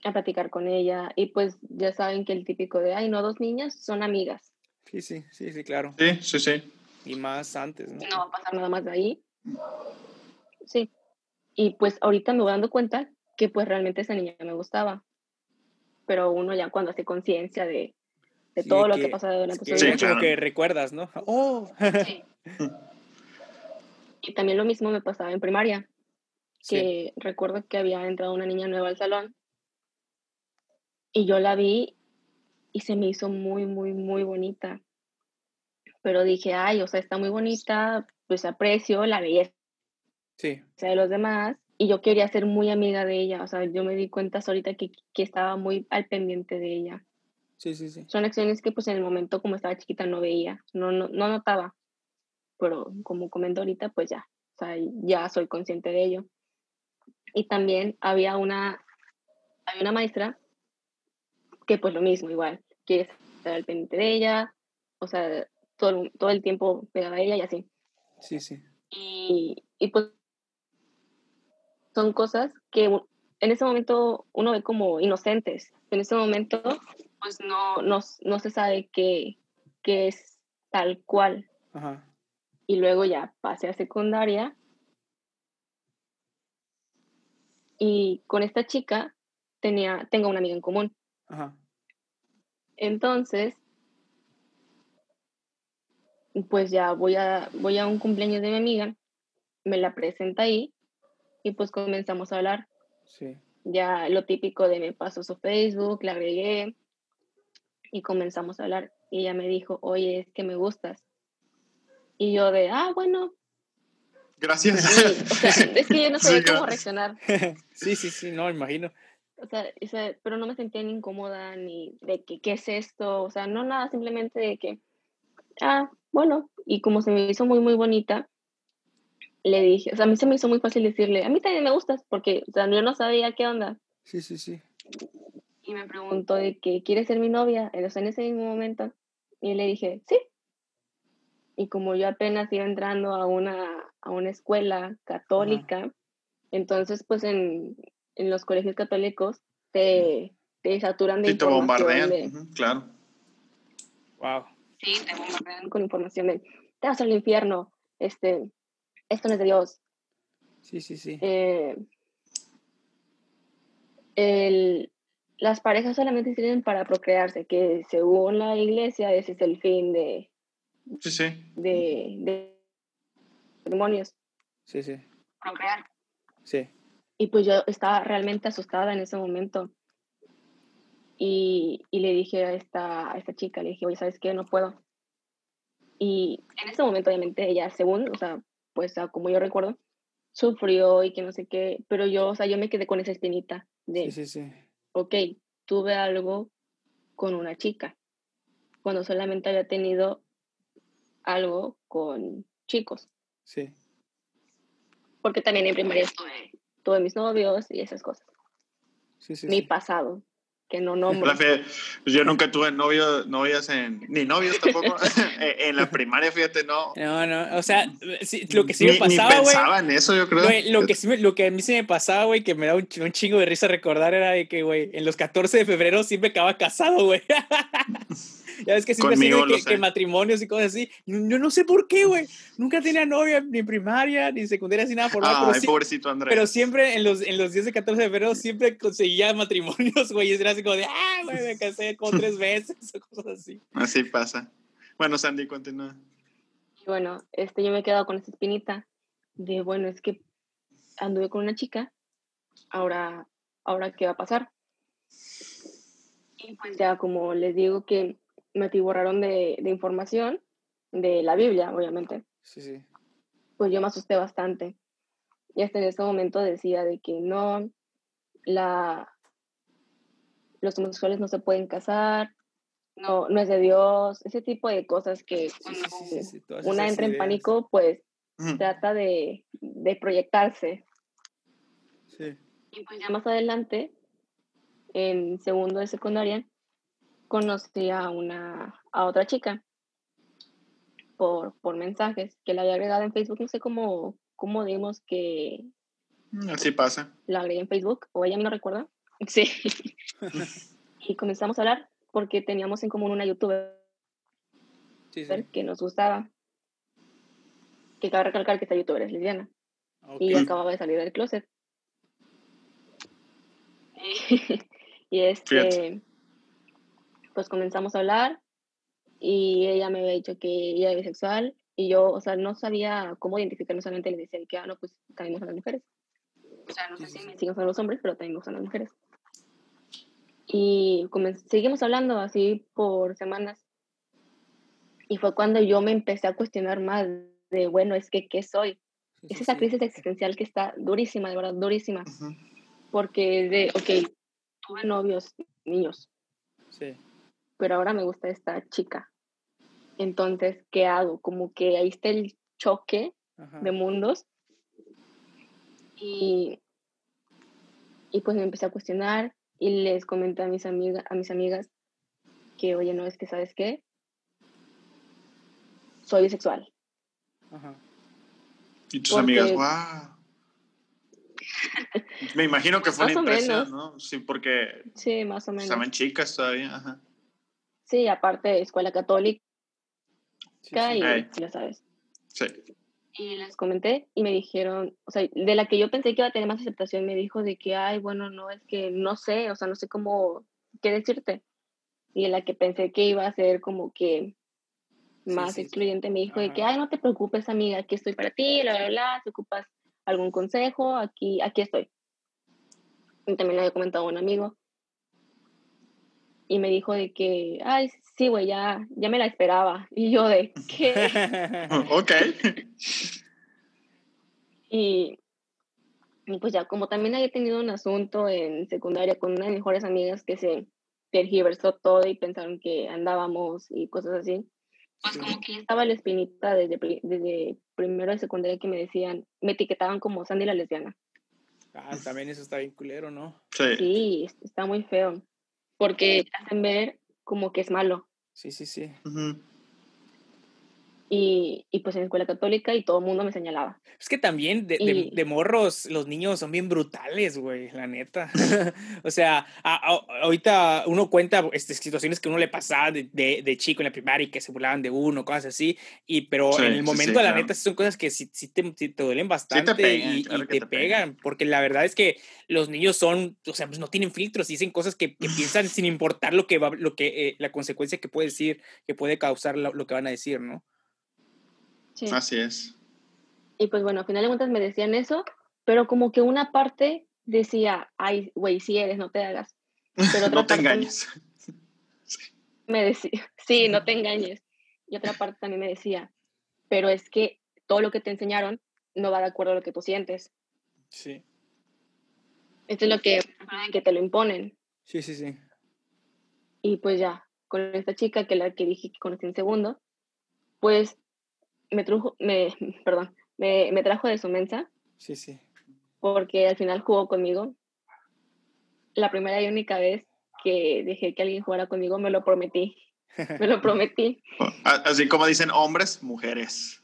a platicar con ella y pues ya saben que el típico de, ay, no, dos niñas son amigas,
Sí, sí, sí, sí, claro.
Sí, sí, sí.
Y más antes, ¿no?
no va a pasar nada más de ahí. Sí. Y pues ahorita me voy dando cuenta que pues realmente esa niña me gustaba. Pero uno ya cuando hace conciencia de, de
Sí,
todo lo que
que-
ha pasado
es
durante su
Sí,
vida.
como
claro.
que recuerdas, ¿no? [LAUGHS] Oh,
Sí. Y también lo mismo me pasaba en primaria,
sí.
que recuerdo que había entrado una niña nueva al salón y yo la vi y se me hizo muy, muy, muy bonita. Pero dije, ay, o sea, está muy bonita, pues aprecio la belleza
Sí,
de los demás y yo quería ser muy amiga de ella, o sea, yo me di cuenta ahorita que, que estaba muy al pendiente de ella.
sí, sí, sí.
Son acciones que pues en el momento como estaba chiquita no veía, no, no, no notaba, pero como comento ahorita pues ya, o sea, ya soy consciente de ello. Y también había una, había una maestra que pues lo mismo, igual, quiere estar al pendiente de ella, o sea, todo, el- todo el tiempo pegada a ella y así.
Sí, sí.
Y, y pues son cosas que en ese momento uno ve como inocentes. En ese momento, pues no, no, no se sabe qué, qué es tal cual.
Ajá.
Y luego ya pasé a secundaria. Y con esta chica tenía, tengo una amiga en común.
Ajá.
Entonces, pues ya voy a, voy a un cumpleaños de mi amiga, me la presenta ahí y pues comenzamos a hablar.
Sí.
Ya lo típico de me pasó su Facebook, la agregué y comenzamos a hablar. Y ella me dijo, oye, es que me gustas. Y yo de, ah, bueno.
Gracias.
Y, o sea, es que yo no
Sí,
sabía cómo reaccionar. [LAUGHS]
sí, sí, sí, no, imagino.
O sea, o sea, pero no me sentía ni incómoda ni de que, ¿qué es esto? O sea, no nada, simplemente de que, ah, bueno, y como se me hizo muy, muy bonita, le dije, o sea, a mí se me hizo muy fácil decirle, a mí también me gustas, porque, o sea, yo no sabía qué onda.
Sí, sí, sí.
Y me preguntó de que, ¿quieres ser mi novia? O sea, en ese mismo momento. Y le dije, sí. Y como yo apenas iba entrando a una, a una escuela católica, entonces, pues en, en los colegios católicos te, te saturan de
Sí, te bombardean.
de-
claro.
Wow.
Sí, te bombardean con información de, te vas al infierno, este, esto no es de Dios.
Sí, sí, sí.
Eh, el- las parejas solamente sirven para procrearse, que según la iglesia ese es el fin de,
sí, sí.
de, de demonios.
Sí, sí.
Procrear.
Sí.
Y pues yo estaba realmente asustada en ese momento. Y, y le dije a esta, a esta chica, le dije, oye, ¿sabes qué? No puedo. Y en ese momento, obviamente, ella, según, o sea, pues como yo recuerdo, sufrió y que no sé qué, pero yo, o sea, yo me quedé con esa espinita de,
sí, sí, sí.
ok, tuve algo con una chica, cuando solamente había tenido algo con chicos.
Sí.
Porque también en primaria tuve, tuve mis novios y esas cosas.
Sí, sí,
Mi
sí.
pasado, que no [LAUGHS] nombro.
La fe- yo nunca tuve novio, novias en, ni novios tampoco. [LAUGHS] [LAUGHS] Eh, en la primaria, fíjate, no.
No, no, o sea, sí, lo que sí
ni,
me pasaba,
ni
güey.
pensaba en eso, yo creo.
Güey, lo que, sí me- lo que a mí se me pasaba, güey, que me da un, un chingo de risa recordar era de que, güey, en los 14 de febrero siempre acababa casado, güey. Ya ves que siempre así de
Conmigo
que, matrimonios y cosas así. Yo, no sé por qué, güey. Nunca tenía novia ni en primaria, ni secundaria, así nada formal. pero
Ay,
sí-
pobrecito Andrés.
Pero siempre en los, en los días de 14 de febrero siempre conseguía matrimonios, güey. Y era así como de, ah, güey, me casé como tres veces o cosas así.
Así pasa. Bueno, Sandy, continúa.
Y bueno, este, yo me he quedado con esa espinita de, bueno, es que anduve con una chica, ahora, ahora ¿qué va a pasar? Y pues ya como les digo que me atiborraron de, de información, de la Biblia, obviamente,
Sí, sí.
pues yo me asusté bastante. Y hasta en ese momento decía de que no, la, los homosexuales no se pueden casar, no, no es de Dios, ese tipo de cosas que
Sí,
cuando
sí, sí, sí, sí, todas
una entra en pánico, pues trata de, de proyectarse. Y pues ya más adelante, en segundo de secundaria, conocí a una, a otra chica por, por mensajes que la había agregado en Facebook, no sé cómo, cómo dimos que
Mm, Así pasa.
la agregué en Facebook, o ella me lo recuerda. [LAUGHS] Sí. [LAUGHS] y comenzamos a hablar porque teníamos en común una youtuber
Sí, sí.
que nos gustaba. Que cabe recalcar que esta youtuber es lesbiana.
Ok.
y acababa de salir del closet. [LAUGHS] y este,
Fíjate.
Pues comenzamos a hablar y ella me había dicho que ella era bisexual y yo, o sea, no sabía cómo identificar, no solamente le decía que, ah, no, pues también gustan las mujeres. O sea, no sé si me siguen los hombres, pero también me gustan las mujeres. Y seguimos hablando así por semanas. Y fue cuando yo me empecé a cuestionar más de, bueno, es que, ¿qué soy?
Sí,
Es esa
sí.
crisis existencial que está durísima, de verdad, durísima.
Ujú.
Porque es de, ok, tuve novios, niños,
Sí.
Pero ahora me gusta esta chica. Entonces, ¿qué hago? Como que ahí está el choque
Ajá.
de mundos. Y, y pues me empecé a cuestionar y les comenté a mis, amigas a mis amigas que, oye, no, es que, ¿sabes qué? Soy bisexual.
Ajá.
Y tus
Porque-
amigas, wow. [LAUGHS] Me imagino que fue una impresión,
menos.
¿no? Sí, porque
Sí, más o menos.
estaban chicas todavía. Ajá.
Sí, aparte, escuela católica
Sí, sí.
y ya sabes.
Sí.
Y les comenté y me dijeron, o sea, de la que yo pensé que iba a tener más aceptación, me dijo de que, ay, bueno, no, es que no sé, o sea, no sé cómo, qué decirte. Y de la que pensé que iba a ser como que más
sí.
excluyente, me dijo de que,
Ajá.
ay, no te preocupes, amiga, aquí estoy para ti, bla, bla, bla, si ocupas algún consejo, aquí, aquí estoy. Y también le había comentado a un amigo. Y me dijo de que, ay, sí, güey, ya, ya me la esperaba. [LAUGHS] Y yo de, ¿qué? [LAUGHS]
ok.
Y, y pues ya, como también había tenido un asunto en secundaria con una de mis mejores amigas que se tergiversó todo y pensaron que andábamos y cosas así, pues como que ya estaba la espinita desde, desde primero de secundaria que me decían, me etiquetaban como Sandy la lesbiana.
Ah, también eso está bien culero, ¿no?
Sí.
Sí, es- está muy feo, porque te hacen ver como que es malo.
Sí, sí, sí.
Y, y, pues en escuela católica y todo el mundo me señalaba.
Es que también de, de, morros los niños son bien brutales, güey, la neta. [LAUGHS] o sea, ahorita uno cuenta este, situaciones que uno le pasaba de, de, chico en la primaria y que se burlaban de uno, cosas así, y, pero en el momento, la neta, son cosas que sí, sí, te, te, duelen bastante y, te, pegan, porque la verdad es que los niños son, o sea, pues no tienen filtros, dicen cosas que, piensan [SIGHS] sin importar lo que va, lo que, eh, la consecuencia que puede decir, que puede causar lo, lo que van a decir, ¿no?
Así es.
Y pues bueno, a final de cuentas me decían eso, pero como que una parte decía, ay, güey, si eres, no te hagas. Pero [LAUGHS]
no te engañes. [LAUGHS]
Me decía, sí, no te engañes. Y otra parte también me decía, pero es que todo lo que te enseñaron no va de acuerdo a lo que tú sientes.
Sí.
Esto es lo que, que te lo imponen.
Sí, sí, sí.
Y pues ya, con esta chica que la que dije que conocí en segundo, pues me, trujo, me, [LAUGHS] perdón, me, me trajo de su mensa.
Sí, sí.
Porque al final jugó conmigo. La primera y única vez que dejé que alguien jugara conmigo, me lo prometí. [LAUGHS] Me lo prometí.
Así como dicen hombres, mujeres.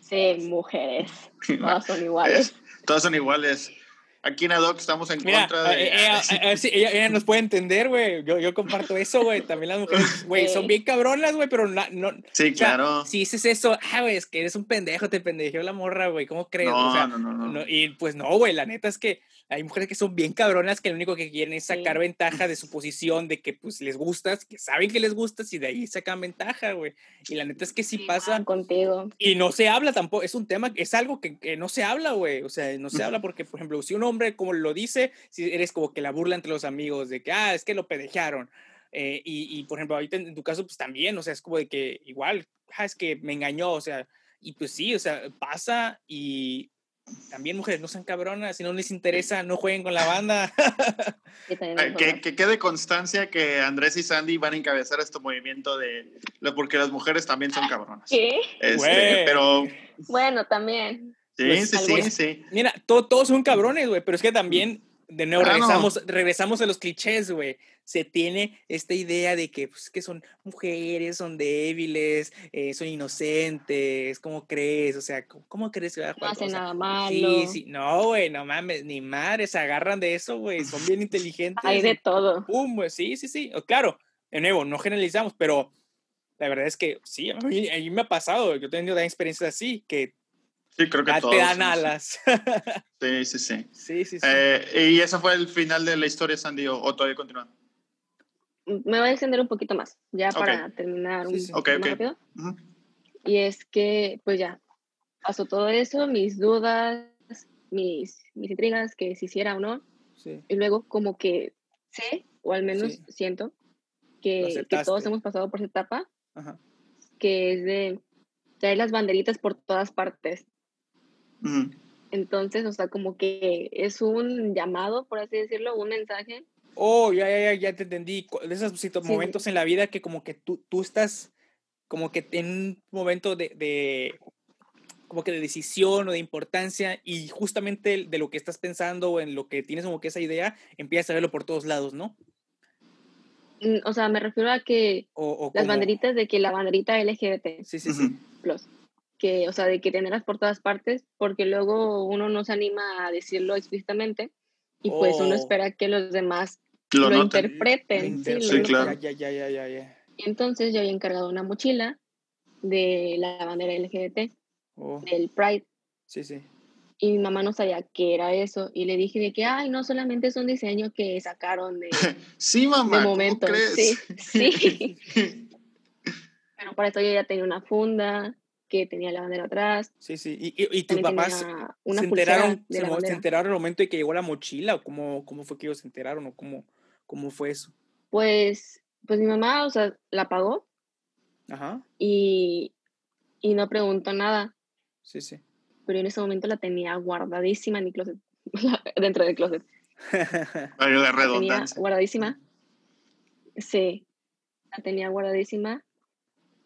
Sí, mujeres. [LAUGHS] Todas son iguales.
Todas son iguales. Aquí en Adoc estamos en contra de... [LAUGHS]
Ella, ella, nos puede entender, güey. Yo, yo comparto eso, güey. También las mujeres, [LAUGHS] güey, son bien cabronas, güey, pero no... no
sí, claro.
si dices eso, ah, güey, es que eres un pendejo, te pendejeó la morra, güey. ¿Cómo crees?
No, no, no, no,
Y pues no, güey, la neta es que hay mujeres que son bien cabronas que lo único que quieren es sacar ventaja de su posición, de que pues les gustas, que saben que les gustas y de ahí sacan ventaja, güey. Y la neta es que sí, pasa.
Contigo.
Y no se habla tampoco, es un tema, es algo que, que no se habla, güey. O sea, no se habla porque, por ejemplo, si un hombre, como lo dice, si eres como que la burla entre los amigos de que, ah, es que lo pedejaron. Eh, y, y, por ejemplo, ahorita en, tu caso, pues también, o sea, es como de que igual, ah, es que me engañó, o sea, y pues sí, o sea, pasa y también mujeres, no sean cabronas, si no les interesa, no jueguen con la banda.
que, que, quede constancia que Andrés y Sandy van a encabezar este movimiento de porque las mujeres también son cabronas.
¿Qué?
Este, pero
bueno, también.
Sí, pues, sí, sí, sí.
Mira, todos son cabrones, güey, pero es que también de nuevo, ah, regresamos, regresamos a los clichés, güey. Se tiene esta idea de que, pues, que son mujeres, son débiles, eh, son inocentes, ¿cómo crees? O sea, ¿cómo, crees que va a
jugar? No hace nada malo.
Sí, sí, no, güey, no mames, ni madres, se agarran de eso, güey, son bien [LAUGHS] inteligentes.
Hay de todo.
Pum, güey, sí, sí, sí. Claro, de nuevo, no generalizamos, pero la verdad es que sí, a mí, a mí me ha pasado, yo he tenido experiencias así, que
Sí, creo que
te dan alas.
Sí, sí, sí. [LAUGHS]
sí, sí, sí.
Eh, ¿Y ese fue el final de la historia, Sandy, o, todavía continúa?
Me voy a extender un poquito más, ya para terminar un poco más rápido. Y es que, pues ya, pasó todo eso, mis dudas, mis, mis intrigas, que si hiciera o no. Sí. Y luego como que sé, o al menos siento, que, que, todos hemos pasado por esa etapa, Ajá. que es de traer las banderitas por todas partes. Entonces, o sea, como que es un llamado, por así decirlo, un mensaje.
Oh, ya, ya, ya, ya te entendí. De esos momentos en la vida que como que tú, tú estás como que en un momento de, de, como que de decisión o de importancia y justamente de lo que estás pensando o en lo que tienes como que esa idea, empiezas a verlo por todos lados, ¿no?
Mm, o sea, me refiero a que las banderitas de que la banderita LGBT.
Sí, sí, sí.
Plus que, o sea, de que tenerlas por todas partes, porque luego uno no se anima a decirlo explícitamente y pues uno oh. espera que los demás lo, interpreten.
Sí, claro.
Ya, ya, ya, ya, ya.
Y entonces yo había encargado una mochila de la bandera LGBT, oh. del Pride.
Sí, sí.
Y mi mamá no sabía qué era eso. Y le dije de que, ay, no solamente es un diseño que sacaron de... [LAUGHS]
sí, mamá.
De momento. Sí, sí. [LAUGHS] Pero para eso yo ya tenía una funda, que tenía la bandera atrás.
Sí, sí. ¿Y, y, tus papás se enteraron, se, se, enteraron el momento de que llegó la mochila o cómo, cómo fue que ellos se enteraron o cómo, cómo fue eso?
Pues, pues mi mamá, o sea, la pagó.
Ajá.
Y, y no preguntó nada.
Sí, sí.
Pero en ese momento la tenía guardadísima en mi closet, [LAUGHS] dentro del closet. [LAUGHS]
la
redundancia. Tenía guardadísima. Sí, la tenía guardadísima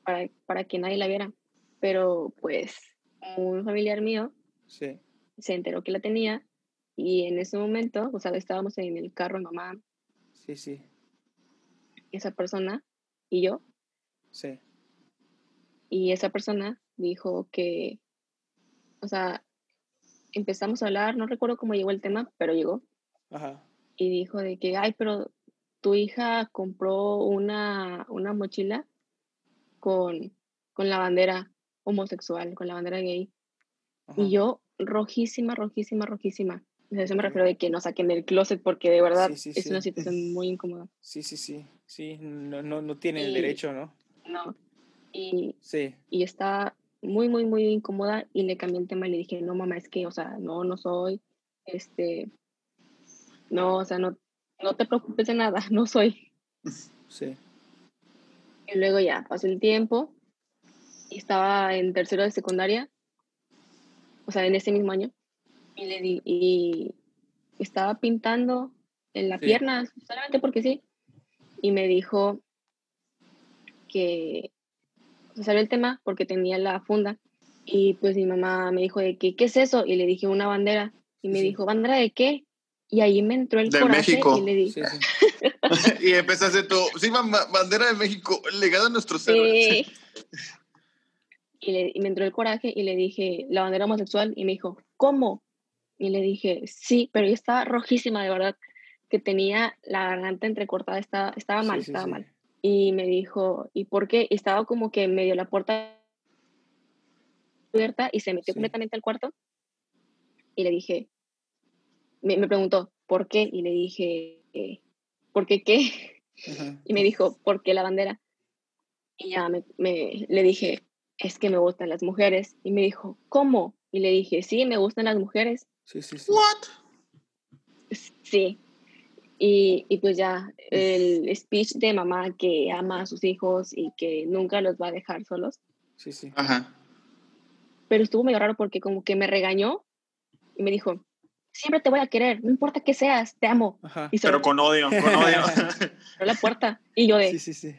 para, para que nadie la viera pero pues un familiar mío
se
enteró que la tenía y en ese momento, o sea, estábamos en el carro mamá.
Sí, sí.
Esa persona y yo.
Sí.
Y esa persona dijo que, o sea, empezamos a hablar, no recuerdo cómo llegó el tema, pero llegó. Ajá. Y dijo de que, ay, pero tu hija compró una, una mochila con, con la bandera homosexual, con la bandera gay. Y yo, rojísima, rojísima, rojísima. Eso me refiero de que no saquen del closet porque de verdad es una situación muy incómoda.
Sí, sí, sí. Sí, no, no, no tiene el derecho, ¿no?
No. Y, sí. y está muy, muy, muy incómoda y le cambié el tema y le dije, no, mamá, es que, o sea, no, no soy, este, no, o sea, no, no te preocupes de nada, [LAUGHS] no soy. Sí. Y luego ya pasó el tiempo y estaba en tercero de secundaria, o sea, en ese mismo año, y le di, y estaba pintando en la pierna, solamente porque sí, y me dijo que se salió el tema porque tenía la funda. Y pues mi mamá me dijo de que, ¿qué es eso? Y le dije una bandera y me dijo, ¿bandera de qué? Y ahí me entró el de México. y le dije... [LAUGHS]
y empezaste tú, sí, bandera de México, legado a nuestros
sí. [LAUGHS] Y, y me entró el coraje y le dije, la bandera homosexual, y me dijo, ¿cómo? Y le dije, sí, pero yo estaba rojísima, de verdad, que tenía la garganta entrecortada, estaba, estaba mal, estaba mal. Y me dijo, ¿y por qué? estaba como que medio la puerta abierta y se metió completamente al cuarto. Y le dije, me, me, preguntó, ¿por qué? Y le dije, ¿por qué qué? [LAUGHS] Y me dijo, ¿por qué la bandera? Y ya me, me, le dije, es que me gustan las mujeres. Y me dijo, ¿cómo? Y le dije, sí, me gustan las mujeres.
Sí, sí, sí.
¿What?
Sí. Y, y, pues ya, el speech de mamá que ama a sus hijos y que nunca los va a dejar solos.
Sí, sí.
Ajá.
Pero estuvo medio raro porque como que me regañó y me dijo, siempre te voy a querer, no importa qué seas, te amo.
Ajá. Pero con odio, con odio. [LAUGHS]
Pero la puerta. Y yo de...
Sí, sí, sí.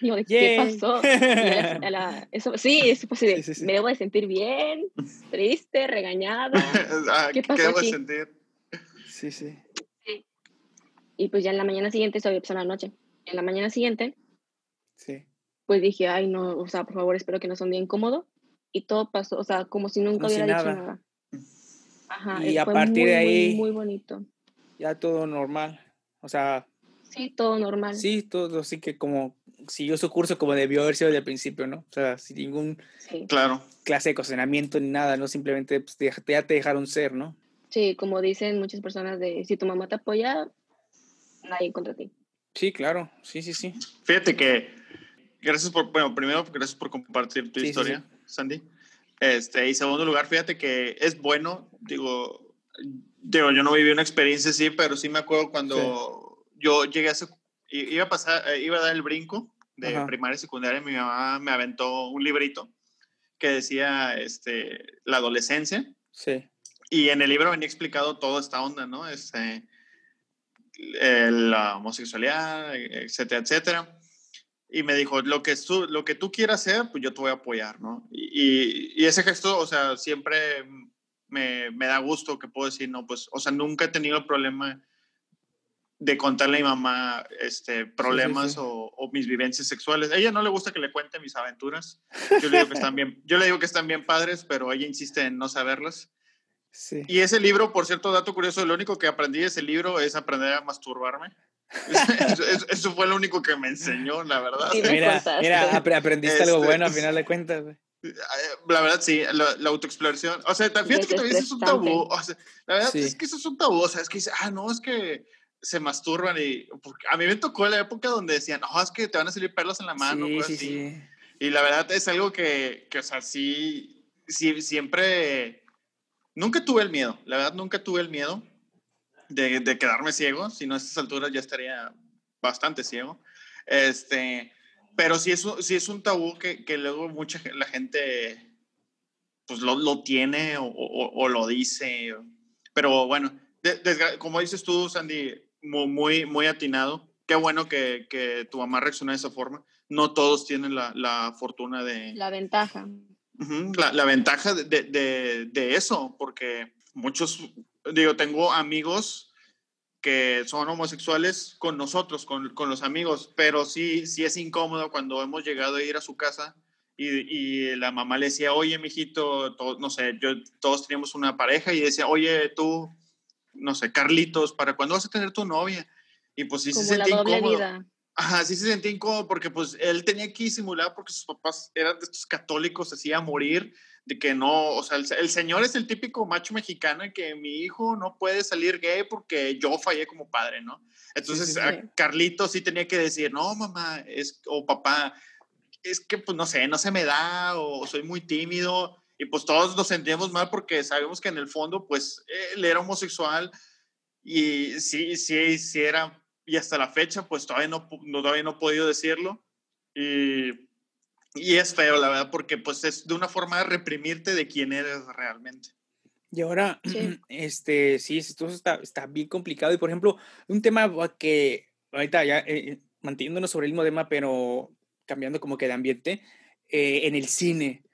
De, ¿qué pasó? [LAUGHS] eso, sí, eso pues, sí, me debo de sentir bien, triste, regañada. [LAUGHS]
Ah, ¿Qué pasó ¿Qué debo de sentir?
Sí, sí.
Y pues ya en la mañana siguiente, eso había pasado la noche. En la mañana siguiente,
sí.
pues dije, ay, no, o sea, por favor, espero que no sea un día incómodo. Y todo pasó, o sea, como si nunca hubiera dicho nada.
Ajá, y a partir de ahí.
Muy, muy bonito.
Ya todo normal. O sea.
Sí, todo normal.
Sí, todo así que como siguió su curso como debió haber sido desde el principio, ¿no? O sea, sin ningún
claro.
clase de cocinamiento ni nada, ¿no? Simplemente pues, ya te dejaron ser, ¿no?
Sí, como dicen muchas personas de si tu mamá te apoya, nadie contra ti.
Sí, claro, sí, sí, sí.
Fíjate que, gracias por, bueno, primero, gracias por compartir tu historia, Sandy. Este, y segundo lugar, fíjate que es bueno, digo, digo, yo no viví una experiencia así, pero sí me acuerdo cuando yo llegué a ese, iba a pasar, eh, iba a dar el brinco de primaria y secundaria, mi mamá me aventó un librito que decía, este, la adolescencia.
Sí.
Y en el libro venía explicado toda esta onda, ¿no? Este, la homosexualidad, etcétera, etcétera. Y me dijo, lo que, tú, lo que tú quieras hacer, pues yo te voy a apoyar, ¿no? Y, y, ese gesto, o sea, siempre me, me, da gusto que puedo decir, no, pues, o sea, nunca he tenido el problema de contarle a mi mamá este, problemas O, o, mis vivencias sexuales. A ella no le gusta que le cuente mis aventuras. Yo le digo que están bien, yo le digo que están bien padres, pero ella insiste en no saberlas. Y ese libro, por cierto, dato curioso, lo único que aprendí de ese libro es aprender a masturbarme. [LAUGHS] eso, fue lo único que me enseñó, la verdad.
mira, mira, aprendiste algo este, bueno al final de cuentas.
Eh, la verdad, sí, la, autoexploración. O sea, fíjate que también eso es un tabú. O sea, la verdad es que eso es un tabú. O sea, es que dice, ah, no, es que se masturban y a mí me tocó la época donde decían, no, es que te van a salir perlas en la mano. Sí, sí, Y la verdad es algo que, que o sea, sí, sí siempre Nunca tuve el miedo, la verdad nunca tuve el miedo de, de quedarme ciego, si no a estas alturas ya estaría bastante ciego. Este, pero sí es, sí es un tabú que, que luego mucha la gente pues lo, lo tiene o, o, lo dice. Pero bueno, como dices tú, Sandy, muy, muy, atinado. Qué bueno que, que, tu mamá reaccionó de esa forma. No todos tienen la, la fortuna de...
La ventaja
la, ventaja de, eso, porque muchos, digo, tengo amigos que son homosexuales con nosotros, con, los amigos, pero sí, sí es incómodo cuando hemos llegado a ir a su casa y, y, la mamá le decía, oye, mijito, todo, no sé, yo, todos teníamos una pareja y decía, oye, tú, no sé, Carlitos, ¿para cuándo vas a tener tu novia? Y pues sí se sentía incómodo. Vida. Ajá, sí se sentía incómodo porque pues él tenía que simular porque sus papás eran de estos católicos así a morir, de que no, o sea, el, señor es el típico macho mexicano en que mi hijo no puede salir gay porque yo fallé como padre, ¿no? Entonces Carlitos sí tenía que decir, no, mamá, es, o papá, es que pues no sé, no se me da o soy muy tímido y pues todos nos sentíamos mal porque sabemos que en el fondo pues él era homosexual y sí, sí, sí era, y hasta la fecha pues todavía no, no todavía no he podido decirlo y, y es feo la verdad porque pues es de una forma de reprimirte de quién eres realmente.
Y ahora, [CLEARS THROAT] este, sí, esto está, está bien complicado. Y por ejemplo, un tema que ahorita ya eh, manteniéndonos sobre el mismo tema, pero cambiando como que de ambiente, eh, en el cine.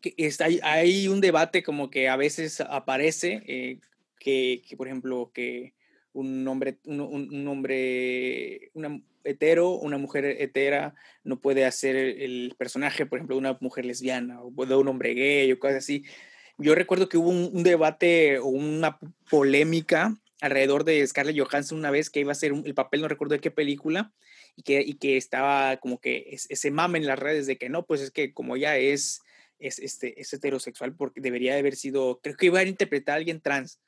Que está, hay, hay, un debate como que a veces aparece, eh, que, que, por ejemplo, que un hombre, un, un, hombre, una hetero, una mujer hetera no puede hacer el personaje, por ejemplo, de una mujer lesbiana o de un hombre gay o cosas así. Yo recuerdo que hubo un, un debate o una polémica alrededor de Scarlett Johansson una vez que iba a hacer el papel, no recuerdo de qué película, y que, y que estaba como que ese mame en las redes de que no, pues es que como ya es, es, este, es heterosexual, porque debería haber sido, creo que iba a interpretar a alguien trans.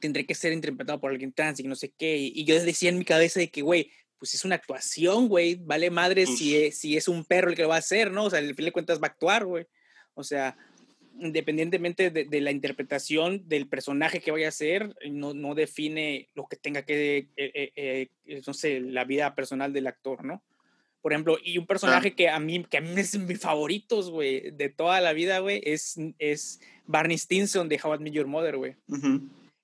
Tendré que ser interpretado por alguien trans y no sé qué. Y, yo decía en mi cabeza de que, güey, pues es una actuación, güey, vale madre si, es, si es un perro el que lo va a hacer, ¿no? O sea, al fin de cuentas va a actuar, güey. O sea, independientemente de, la interpretación del personaje que vaya a ser, no, no define lo que tenga que, eh, eh, eh, no sé, la vida personal del actor, ¿no? Por ejemplo, y un personaje que a mí, que a mí es mis favoritos, güey, de toda la vida, güey, es, es Barney Stinson de How I Met Your Mother, güey.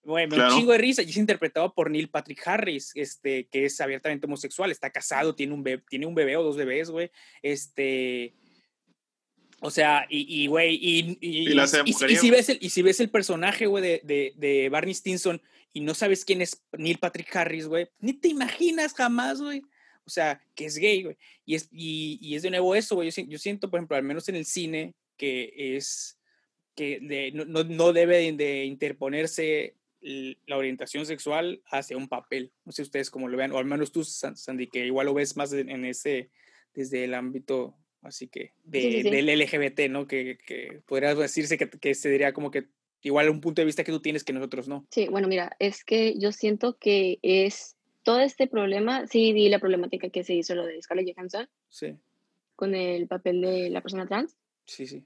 Güey, me un chingo de risa. Y es interpretado por Neil Patrick Harris, este, que es abiertamente homosexual, está casado, tiene un, bebé, tiene un bebé o dos bebés, güey. Este, o sea, y, güey, y, y, y, si ves el, y si ves el personaje, güey, de, de, de, Barney Stinson y no sabes quién es Neil Patrick Harris, güey, ni te imaginas jamás, güey. O sea, que es gay, güey. Y es, y, es de nuevo eso, güey. Yo, yo, siento, por ejemplo, al menos en el cine, que es que de, no, no, debe de interponerse la orientación sexual hacia un papel. No sé ustedes cómo lo vean, o al menos tú, Sandy, que igual lo ves más en ese, desde el ámbito así que de, del LGBT, ¿no? Que, que podría decirse que, que se diría como que igual un punto de vista que tú tienes que nosotros no.
Sí, bueno, mira, es que yo siento que es todo este problema, sí vi la problemática que se hizo lo de Scarlett Johansson. Sí. Con el papel de la persona trans.
Sí, sí.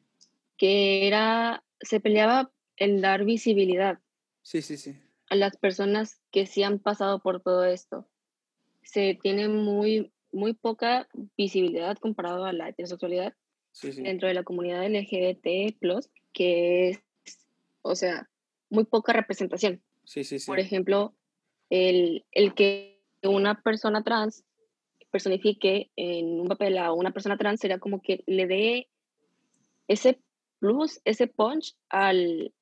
Que era, se peleaba el dar visibilidad.
Sí, sí, sí.
A las personas que sí han pasado por todo esto. Se tiene muy muy poca visibilidad comparado a la heterosexualidad dentro de la comunidad LGBT, que es, o sea, muy poca representación.
Sí, sí, sí.
Por ejemplo, el, el que una persona trans personifique en un papel a una persona trans sería como que le dé ese plus, ese punch al,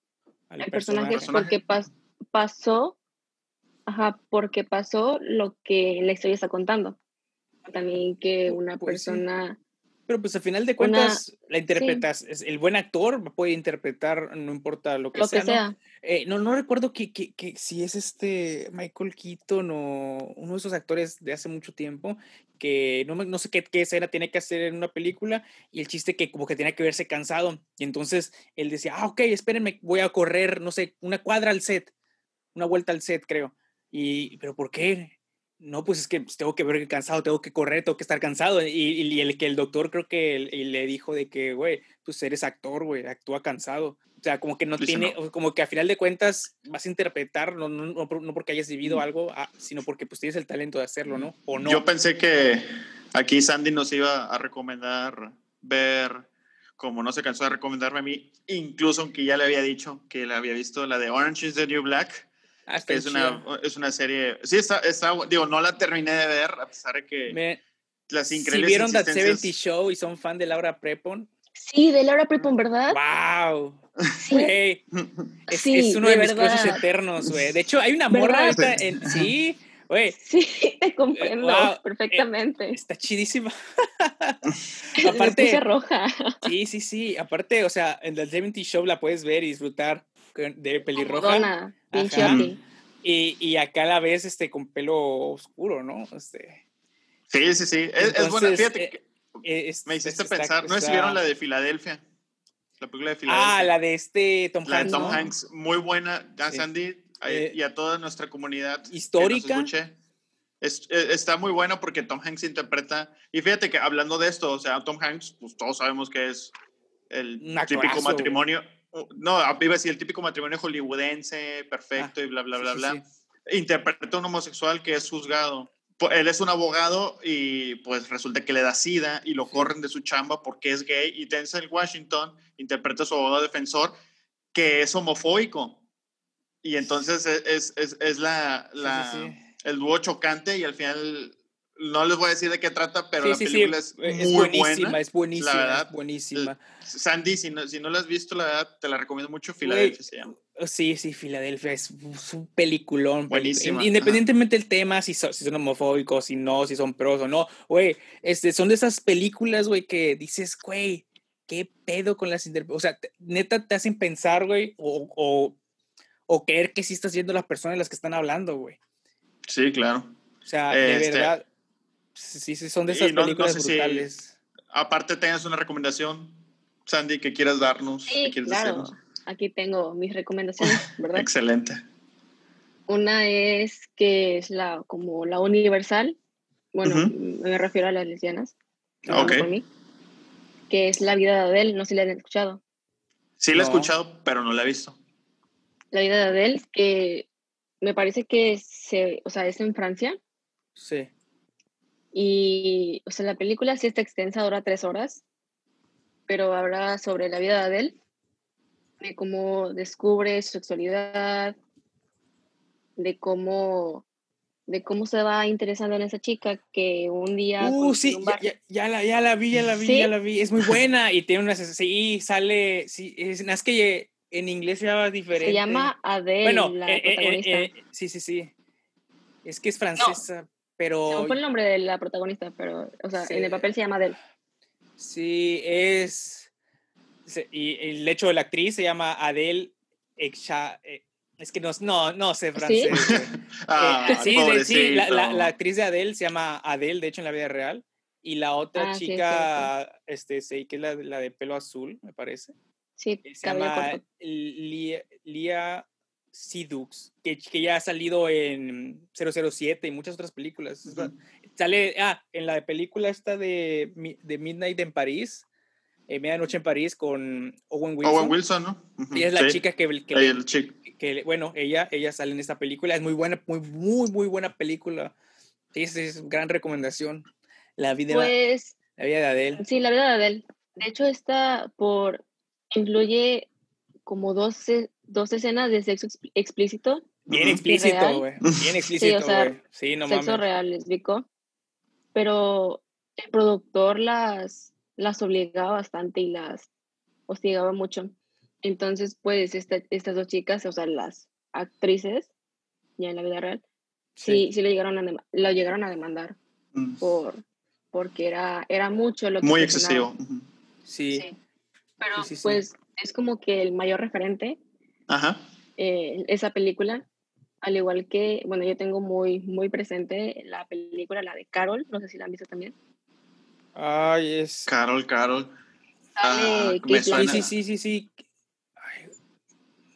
al, personaje, porque pasó, ajá, porque pasó lo que la historia está contando. También que una pues persona...
Pero pues al final de cuentas, la interpretas, el buen actor puede interpretar, no importa lo que sea. Eh, ¿no? ¿no? recuerdo que, que, que, si es este Michael Keaton o uno de esos actores de hace mucho tiempo, que no, no sé qué, qué, escena tiene que hacer en una película, y el chiste que como que tenía que verse cansado. Y entonces él decía, ah, ok, espérenme, voy a correr, no sé, una cuadra al set, una vuelta al set, creo. Y, pero ¿por qué? No, pues es que pues, tengo que ver cansado, tengo que correr, tengo que estar cansado. Y, y el que el doctor creo que le dijo de que, güey, pues eres actor, güey, actúa cansado. O sea, como que no tiene, como que a final de cuentas vas a interpretar, no, no, no porque hayas vivido algo, ah, sino porque pues tienes el talento de hacerlo, ¿no? O no.
Yo pensé que aquí Sandy nos iba a recomendar ver, como no se cansó de recomendarme a mí, incluso aunque ya le había dicho que le había visto la de Orange is the New Black Es, una, es una serie. Sí, está, está, Digo, no la terminé de ver, a pesar de que.
las increíbles. Si vieron That 70 Show y son fan de Laura Prepon.
Sí, de Laura Prepon, ¿verdad?
¡Wow! Sí. [LAUGHS] es, es, uno de, mis cruces eternos, güey. De hecho, hay una morra esta en. Sí. Oye, [LAUGHS]
sí, te comprendo eh, perfectamente.
está chidísima. [LAUGHS]
aparte, roja.
sí, sí, sí. Aparte, o sea, en The 70 Show la puedes ver y disfrutar de pelirroja. Y, y acá la ves este, con pelo oscuro, ¿no? Este,
sí, sí, sí. Es, buena. Fíjate, eh, me hiciste pensar, ¿no si vieron la de Filadelfia? La película de ah, Filadelfia.
Ah, la de este
Tom Hanks. La de Tom Hanks, muy buena. Ya, Sandy, eh, y a toda nuestra comunidad.
Histórica.
Es, eh, está muy buena porque Tom Hanks interpreta. Y fíjate que hablando de esto, o sea, Tom Hanks, pues todos sabemos que es el típico matrimonio. No, iba a decir el típico matrimonio hollywoodense, perfecto ah, y bla, bla, bla, bla. Interpreta a un homosexual que es juzgado. Él es un abogado y pues resulta que le da sida y lo corren de su chamba porque es gay. Y Denzel Washington interpreta a su abogado defensor que es homofóbico. Y entonces e, es, es, es la, la el dúo chocante y al final no les voy a decir de qué trata, pero la película es, muy
buenísima,
buena,
es buenísima, la verdad, es buenísima.
Sandy, si no, si no la has visto, la verdad, te la recomiendo mucho, Filadelfia se llama.
Sí, sí, Filadelfia es, un peliculón. Buenísima. Independientemente del tema, si, son, si son homofóbicos, si no, si son pros o no, güey, este, son de esas películas, güey, que dices, güey, qué pedo con las O sea, neta te hacen pensar, güey, o, o, o creer que sí estás viendo las personas las que están hablando, güey.
Sí, claro.
O sea, de este verdad, sí, sí, son de esas películas brutales.
aparte, tengas una recomendación, Sandy, que quieras darnos.
Sí, claro. Aquí tengo mis recomendaciones, [LAUGHS] ¿verdad?
Excelente.
Una es que es la como la universal. Bueno, me refiero a las lesbianas.
Okay.
que es La vida de Adele, no sé si la han escuchado.
Sí la he escuchado, pero no la he visto.
La vida de Adele, que me parece que se, o sea, es en Francia.
Sí.
Y, o sea, la película sí está extensa, dura tres horas, pero habla sobre la vida de Adele, de cómo descubre su sexualidad, de cómo de cómo se va interesando en esa chica que un día...
Uh, sí, ya, la, ya la vi, ya la vi, ya la vi. Es muy buena y tiene una... Sí, sale... Sí, es, es que en inglés se llama diferente.
Se llama Adele, bueno, la eh, eh, eh,
sí, sí, sí. Es que es francesa, pero...
No fue el nombre de la protagonista, pero, o sea, en el papel se llama Adele.
Sí, es... Y el hecho de la actriz se llama Adele Echa, es que no, no, no sé francés. ¿Sí? [LAUGHS]
ah,
sí, sí la, la, actriz de Adele se llama Adele, de hecho, en la vida real. Y la otra ah, chica, este, sí, que es la, la, de pelo azul, me parece.
Sí,
se llama Lia, Lia Sidux, que, que, ya ha salido en 007 y muchas otras películas. Sale, ah, en la película esta de, de Midnight en París, eh, Medianoche en París con Owen Wilson.
Owen Wilson, ¿no?
Y es la chica que, que, que, bueno, ella, ella sale en esta película. Es muy buena, muy, muy, muy buena película. Sí, es, es gran recomendación. La vida,
pues,
la vida de Adele.
Sí, la vida de Adele. De hecho, está por, incluye como dos, dos escenas de sexo explícito.
Bien explícito, güey. Bien [LAUGHS] explícito, güey. Sí, no
sexo real, lésbico. Pero el productor las, las obligaba bastante y las hostigaba mucho. Entonces, pues, estas dos chicas, o sea, las actrices, ya en la vida real, sí, sí, le llegaron a, lo llegaron a demandar mm. por, porque era, era mucho lo que...
Muy excesivo.
Sí.
Pero, pues, es como que el mayor referente.
Ajá.
Eh, esa película, al igual que, bueno, yo tengo muy, muy presente la película, la de Carol, no sé si la han visto también.
Ay, es...
Carol, Carol.
Ah,
sí, sí, sí, sí,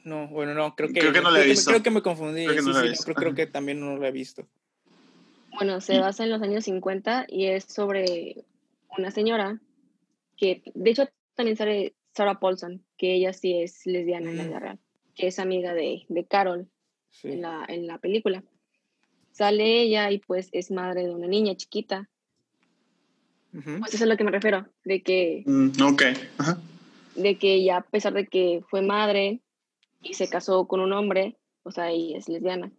no, bueno, no, creo que,
creo que no la he visto.
creo que me confundí. Creo que, no sí, sí, creo, que también no lo he visto.
Bueno, se basa en los años 50 y es sobre una señora que, de hecho, también sale Sarah Paulson, que ella sí es lesbiana en la vida real, que es amiga de, de Carol en, la, en la película. Sale ella y pues es madre de una niña chiquita. Pues eso es a lo que me refiero, de que...
Mm, ok. Ajá.
De que ya a pesar de que fue madre, y se casó con un hombre, o sea, y es lesbiana.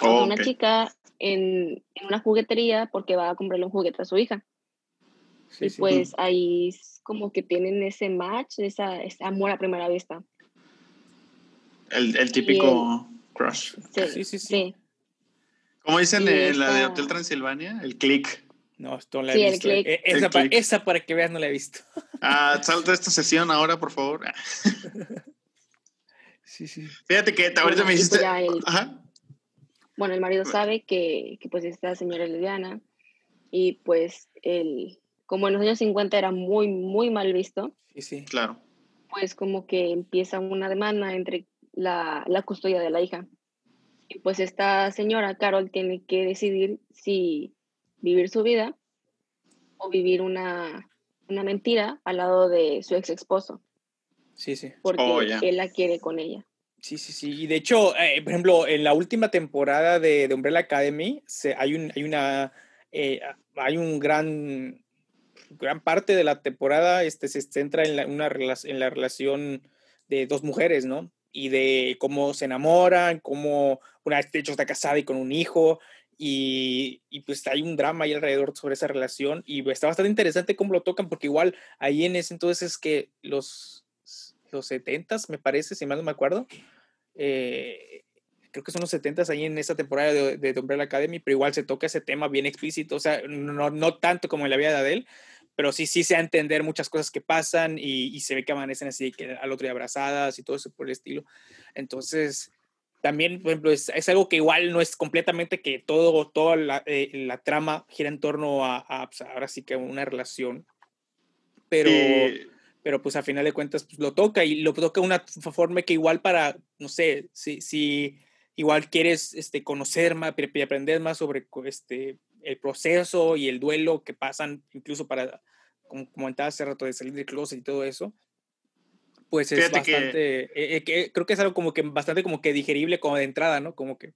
Con una chica en, en, una juguetería porque va a comprarle un juguete a su hija. y pues ahí como que tienen ese match, esa, ese amor a primera vista.
El, el típico crush.
Sí, sí, sí.
¿Cómo dicen en la de Hotel Transilvania? El click.
No, esto la he sí, visto. El eh, esa, para, esa, para, que veas no la he visto. [LAUGHS]
Ah, salta esta sesión ahora, por favor.
sí, sí.
Fíjate que ahorita me dijiste...
Ajá. Bueno, el marido sabe que, que pues esta señora lesbiana y pues el, como en los años 50 era muy, muy mal visto.
Sí, sí.
Claro.
Pues como que empieza una demanda entre la, la custodia de la hija. Y pues esta señora, Carol, tiene que decidir si vivir su vida o vivir una, una mentira al lado de su ex esposo.
Sí, sí.
Porque oh, él la quiere con ella.
Sí, sí, sí. Y de hecho, eh, por ejemplo, en la última temporada de, de Umbrella Academy se, hay, un, hay, una, eh, hay un gran, gran parte de la temporada este, se centra en la, una, en la relación de dos mujeres, ¿no? Y de cómo se enamoran, cómo una de hecho está casada y con un hijo, y, y, pues hay un drama ahí alrededor sobre esa relación y está bastante interesante cómo lo tocan porque igual ahí en ese entonces es que los los 70 me parece, si mal no me acuerdo. Eh, creo que son los 70 ahí en esa temporada de, de Umbrella Academy, pero igual se toca ese tema bien explícito, o sea, no, no tanto como en la vida de Adele, pero sí, sí se a entender muchas cosas que pasan y, y, se ve que amanecen así, que al otro día abrazadas y todo eso por el estilo. Entonces, también, por ejemplo, es, es algo que igual no es completamente que todo, toda la, eh, la trama gira en torno a, a pues ahora sí que una relación, pero pero pues a final de cuentas pues, lo toca y lo toca de una forma que igual para, no sé, si, si igual quieres este, conocer más y aprender más sobre este, el proceso y el duelo que pasan, incluso para, como comentaba hace rato, de salir del closet y todo eso, pues es bastante, eh, eh, creo que es algo como que bastante como que digerible como de entrada, ¿no? Como que...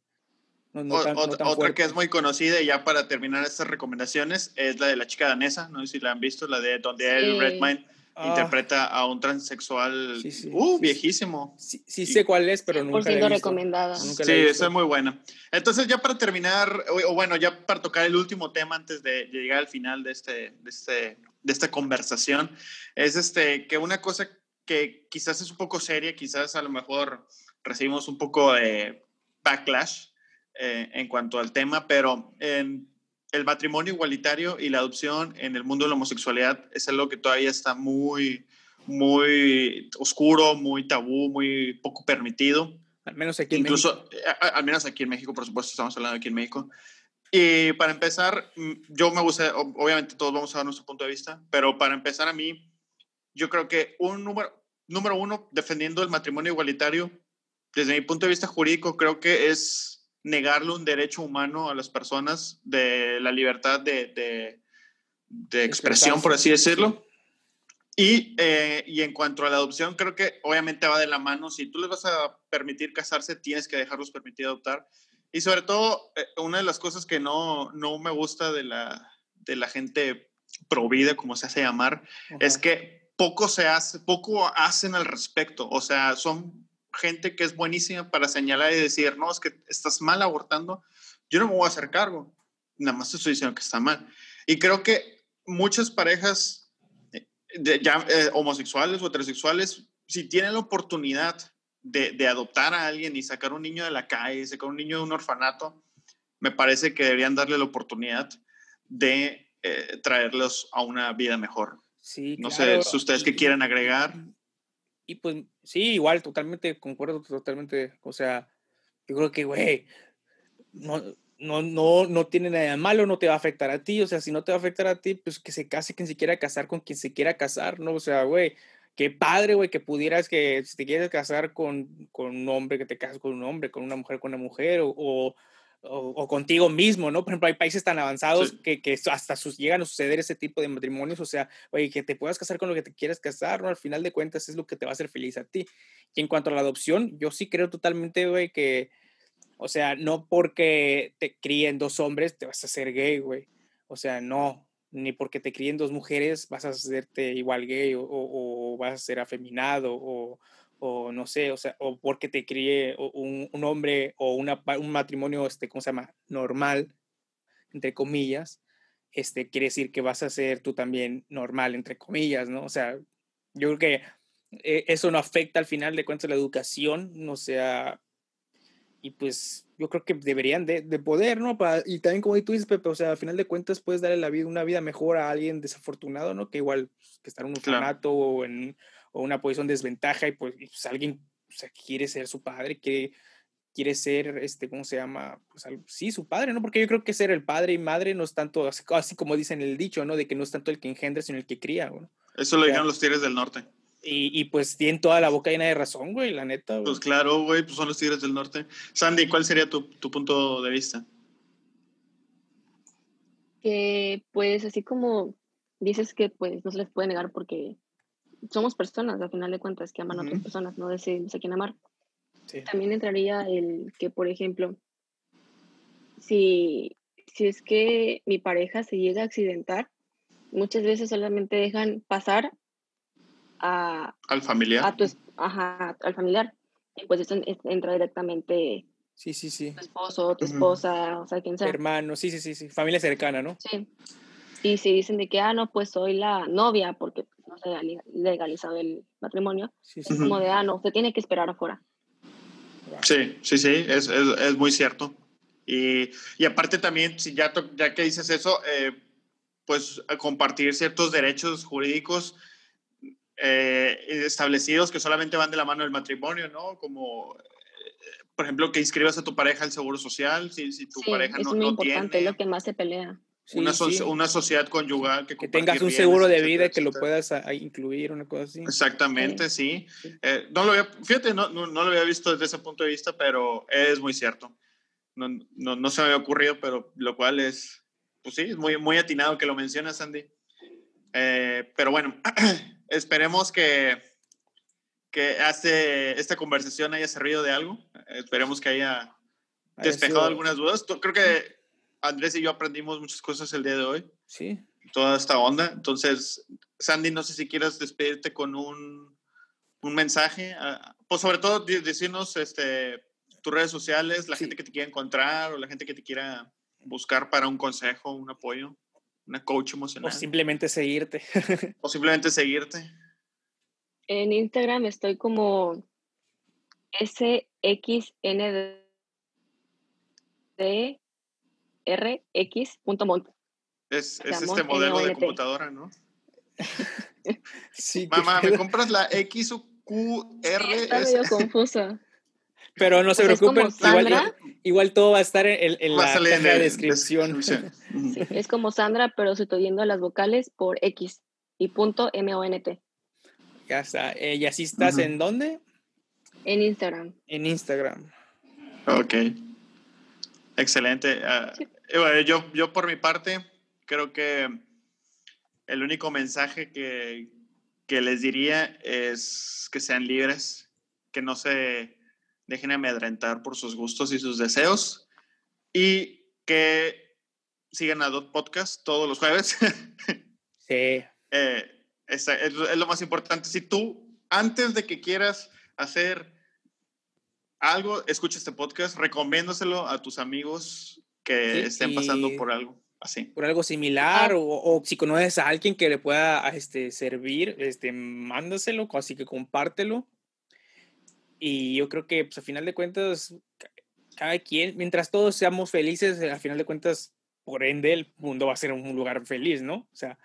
No, otra que es muy conocida y ya para terminar estas recomendaciones es la de la chica danesa, no sé si la han visto, la de donde el Redmine Ah. interpreta a un transexual Uh, viejísimo.
Sí, sí, sé cuál es, pero nunca Por
siendo recomendada.
sí, esa es muy buena. Entonces, ya para terminar, o, bueno, ya para tocar el último tema antes de, llegar al final de, este, de, este, de esta conversación, es este, que una cosa que quizás es un poco seria, quizás a lo mejor recibimos un poco de backlash eh, en cuanto al tema, pero en el matrimonio igualitario y la adopción en el mundo de la homosexualidad es algo que todavía está muy, muy oscuro, muy tabú, muy poco permitido.
Al menos aquí
en Incluso, México. Eh, al menos aquí en México, por supuesto, estamos hablando aquí en México. Y para empezar, yo me gusta, obviamente todos vamos a dar nuestro punto de vista, pero para empezar a mí, yo creo que un número, número uno, defendiendo el matrimonio igualitario, desde mi punto de vista jurídico, creo que es negarle un derecho humano a las personas de la libertad de, de, expresión, por así decirlo. Y, eh, y, en cuanto a la adopción, creo que obviamente va de la mano. Si tú les vas a permitir casarse, tienes que dejarlos permitir adoptar. Y sobre todo, eh, una de las cosas que no, no me gusta de la, de la gente provida, como se hace llamar, es que poco se hace, poco hacen al respecto. O sea, son gente que es buenísima para señalar y decir, no, es que estás mal abortando, yo no me voy a hacer cargo, nada más te estoy diciendo que está mal. Y creo que muchas parejas eh, de, ya, eh, homosexuales o heterosexuales, si tienen la oportunidad de, de, adoptar a alguien y sacar un niño de la calle, sacar un niño de un orfanato, me parece que deberían darle la oportunidad de eh, traerlos a una vida mejor.
Sí,
no sé si ustedes que quieren agregar.
Y pues sí, igual, totalmente, concuerdo totalmente. O sea, yo creo que, güey, no, no, no, no tiene nada de malo, no te va a afectar a ti. O sea, si no te va a afectar a ti, pues que se case quien se quiera casar con quien se quiera casar, ¿no? O sea, güey, qué padre, güey, que pudieras que si te quieres casar con, con un hombre, que te cases con un hombre, con una mujer, con una mujer, o, o, contigo mismo, ¿no? Por ejemplo, hay países tan avanzados que, que, hasta sus, llegan a suceder ese tipo de matrimonios, o sea, oye, que te puedas casar con lo que te quieras casar, ¿no? Al final de cuentas es lo que te va a hacer feliz a ti. Y en cuanto a la adopción, yo sí creo totalmente, güey, que, o sea, no porque te críen dos hombres te vas a ser gay, güey. O sea, no, ni porque te críen dos mujeres vas a hacerte igual gay o, o, o vas a ser afeminado o o no sé, o sea, o porque te críe un, un hombre o una, un matrimonio, este, ¿cómo se llama? Normal, entre comillas, este, quiere decir que vas a ser tú también normal, entre comillas, ¿no? O sea, yo creo que eh, eso no afecta al final de cuentas la educación, o sea, y pues yo creo que deberían de, de poder, ¿no? Para, y también como tú dices, Pepe, o sea, al final de cuentas puedes darle la vida, una vida mejor a alguien desafortunado, ¿no? Que igual pues, que estar en un orfanato o en o una posición de desventaja y pues, pues alguien o sea, quiere ser su padre, que quiere ser, este, ¿cómo se llama? Pues sí, su padre, ¿no? Porque yo creo que ser el padre y madre no es tanto, así, como dicen el dicho, ¿no? De que no es tanto el que engendra, sino el que cría, ¿no?
Eso lo dijeron los Tigres del Norte.
Y, y, pues tienen toda la boca llena de razón, güey, la neta.
Pues claro, güey, pues son los Tigres del Norte. Sandy, ¿cuál sería tu, tu punto de vista?
Que pues así como dices que pues no se les puede negar porque somos personas, al final de cuentas, que aman a otras personas, no decidimos a quién amar. También entraría el que, por ejemplo, si, si es que mi pareja se llega a accidentar, muchas veces solamente dejan pasar a...
Al familiar.
A tu, ajá, al familiar. Y pues eso entra directamente...
Sí, sí, sí.
Tu esposo, tu esposa, o sea, quien sea.
Hermano, sí, sí, sí, sí. Familia cercana, ¿no?
Sí. Y si dicen de que, ah, no, pues soy la novia, porque no se ha legalizado el matrimonio, es como de, ah, no, usted tiene que esperar afuera.
Sí, sí, sí, es, es, es muy cierto. Y, y, aparte también, si ya, ya que dices eso, eh, pues compartir ciertos derechos jurídicos eh, establecidos que solamente van de la mano del matrimonio, ¿no? Como, eh, por ejemplo, que inscribas a tu pareja al seguro social, si, si tu pareja no, es muy importante,
es lo que más se pelea
una, una, sociedad conyugal que,
que tengas un seguro de vida y que lo puedas incluir, una cosa así.
Exactamente, sí. Eh, no lo había, fíjate, no, no, lo había visto desde ese punto de vista, pero es muy cierto. No, no, no, se me había ocurrido, pero lo cual es, pues sí, es muy, muy atinado que lo mencionas, Andy. Eh, pero bueno, [CLEARS THROAT] esperemos que, que hace, esta conversación haya servido de algo. Esperemos que haya despejado algunas dudas. Creo que Andrés y yo aprendimos muchas cosas el día de hoy.
Sí.
Toda esta onda. Entonces, Sandy, no sé si quieras despedirte con un, un mensaje. Ah, pues sobre todo decirnos este, tus redes sociales, la gente que te quiera encontrar o la gente que te quiera buscar para un consejo, un apoyo, una coach emocional.
O simplemente seguirte. [LAUGHS]
o simplemente seguirte.
En Instagram estoy como SXND rx.mont.
Es, es este modelo de computadora, ¿no? [LAUGHS] sí. Mamá, ¿me compras la X o QR?
Sí, está medio [LAUGHS] confusa.
Pero no se preocupen, igual, igual, todo va a estar en, en la caja de descripción. [LAUGHS]
es como Sandra, pero sustituyendo las vocales por X y punto M-O-N-T.
Ya está. Eh, ¿Y así estás en dónde?
En Instagram.
En Instagram.
Ok. Excelente. Ah, yo, yo por mi parte creo que el único mensaje que, que les diría es que sean libres, que no se dejen amedrentar por sus gustos y sus deseos y que sigan a Dot Podcast todos los jueves. [LAUGHS]
sí.
Eh, es, es, lo más importante. Si tú, antes de que quieras hacer algo, escucha este podcast, recomiéndoselo a tus amigos que estén pasando por algo así.
Por algo similar, o, si conoces a alguien que le pueda este, servir, este, mándaselo, así que compártelo. Y yo creo que, pues, a final de cuentas, cada quien, mientras todos seamos felices, a final de cuentas, por ende, el mundo va a ser un lugar feliz, ¿no? O sea,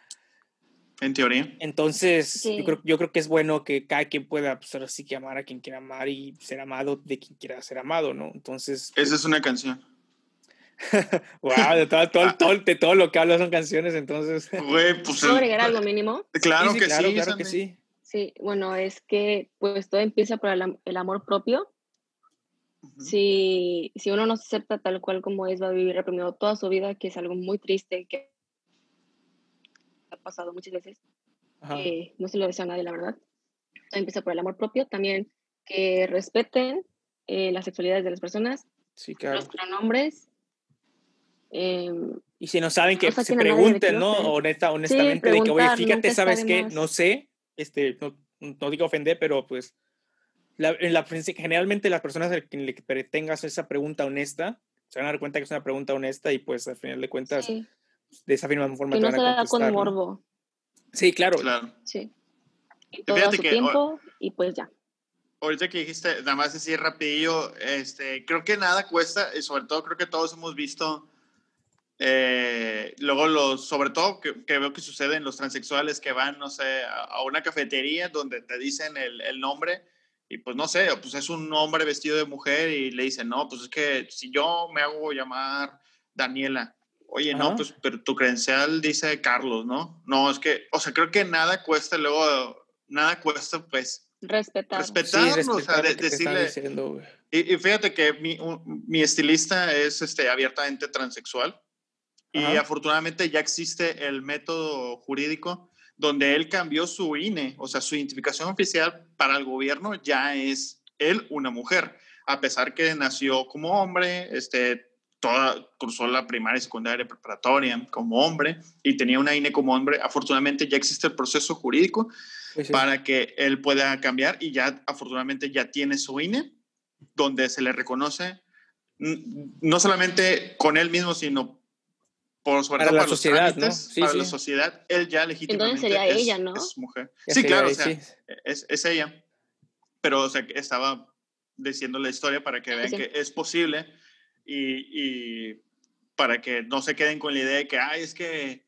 en teoría.
Entonces, yo, creo, yo creo que es bueno que cada quien pueda, pues ahora sí que amar a quien quiera amar y ser amado de quien quiera ser amado, ¿no? Entonces.
Esa es una canción. [LAUGHS]
wow, de todo, todo, de todo lo que hablo son canciones, entonces. [LAUGHS]
Güey, pues.
¿Puedo agregar algo mínimo? [LAUGHS]
Claro que
claro,
sí.
Claro que sí.
Sí, bueno, es que pues todo empieza por el, el amor propio. si, si uno no se acepta tal cual como es, va a vivir reprimido toda su vida, que es algo muy triste, que pasado muchas veces. no se lo deseo a nadie, la verdad. Empieza por el amor propio, también que respeten eh, las sexualidades de las personas, los pronombres. Em,
y si no saben, que se pregunten, ¿no? Honesta, honestamente, de que, oye, fíjate, ¿sabes qué? No sé, este, no, no, digo ofender, pero pues, la, la, generalmente las personas a quien le tengas esa pregunta honesta, se van a dar cuenta que es una pregunta honesta y pues al final de cuentas de esa misma forma.
Que no se da con morbo.
Sí, claro.
claro.
Sí. Y todo a su tiempo y pues ya.
ahorita que dijiste, nada más así rapidillo, este, creo que nada cuesta, y sobre todo creo que todos hemos visto, eh, luego los, sobre todo que, veo que sucede en los transexuales que van, no sé, a, una cafetería donde te dicen el, el, nombre y pues no sé, pues es un hombre vestido de mujer y le dicen, no, pues es que si yo me hago llamar Daniela, oye, no, pues pero tu credencial dice Carlos, ¿no? No, es que, o sea, creo que nada cuesta luego, nada cuesta pues
Respetar.
Respetarnos, o sea, decirle. y, y, fíjate que mi, mi, estilista es este, abiertamente transexual y afortunadamente ya existe el método jurídico donde él cambió su INE, o sea, su identificación oficial para el gobierno ya es él una mujer, a pesar que nació como hombre, este, toda, cruzó la primaria, secundaria, preparatoria como hombre y tenía una INE como hombre. Afortunadamente ya existe el proceso jurídico para que él pueda cambiar y ya afortunadamente ya tiene su INE donde se le reconoce no solamente con él mismo, sino por sobre
para la sociedad, ¿no?
para la sociedad, él ya legítimamente sería es, ella, ¿no? es mujer. sí, claro, o sea, es, es, ella. Pero, o sea, estaba diciendo la historia para que vean que es posible y, y, para que no se queden con la idea de que, ay, es que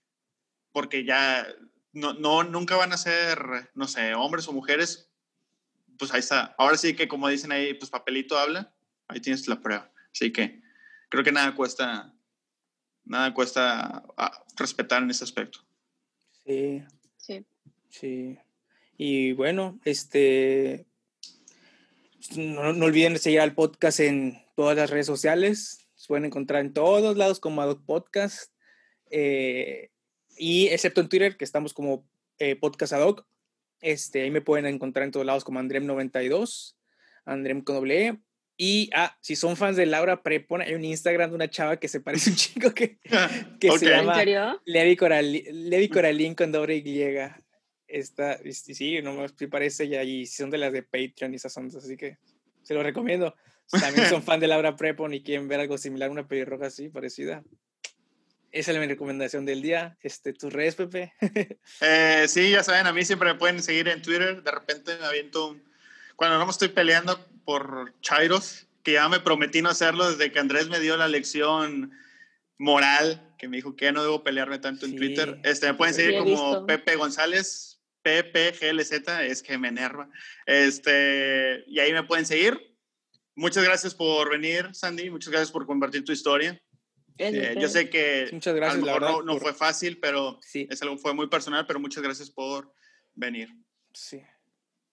porque ya no, no, nunca van a ser, no sé, hombres o mujeres, pues ahí está. Ahora sí que como dicen ahí, pues papelito habla, ahí tienes la prueba. Así que creo que nada cuesta, nada cuesta ah, respetar en ese aspecto.
Sí. Sí. Sí. Y bueno, este, no, no olviden seguir al podcast en todas las redes sociales. Se pueden encontrar en todos lados como Adoc Podcast. Eh, y excepto en Twitter, que estamos como eh, Podcast Adoc. Este, ahí me pueden encontrar en todos lados como Andrem92, Andrem con doble e. Y, ah, si son fans de Laura Prepon, hay un Instagram de una chava que se parece un [LAUGHS] chico que, [LAUGHS] que se llama Levi, Coralín, Levi Coralín con doble Y. Está, sí, no me parece ella y son de las de Patreon y esas ondas, así que se lo recomiendo también son [LAUGHS] fan de Laura Prepon y quieren ver algo similar, una pelirroja así, parecida. Esa es mi recomendación del día. Este, ¿Tus redes, Pepe?
eh, sí, ya saben, a mí siempre me pueden seguir en Twitter. De repente me aviento un... Cuando no me estoy peleando por Chairos, que ya me prometí no hacerlo desde que Andrés me dio la lección moral, que me dijo que no debo pelearme tanto en Twitter. Este, me pueden seguir como Pepe González, PPGLZ, es que me enerva. Este, y ahí me pueden seguir. Muchas gracias por venir, Sandy. Muchas gracias por compartir tu historia. Eh, yo sé que muchas gracias, a lo mejor no, fue fácil, pero sí. es algo fue muy personal, pero muchas gracias por venir.
Sí.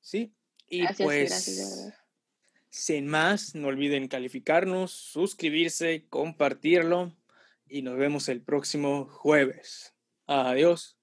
Sí. Y pues, sin más, no olviden calificarnos, suscribirse, compartirlo y nos vemos el próximo jueves. Adiós.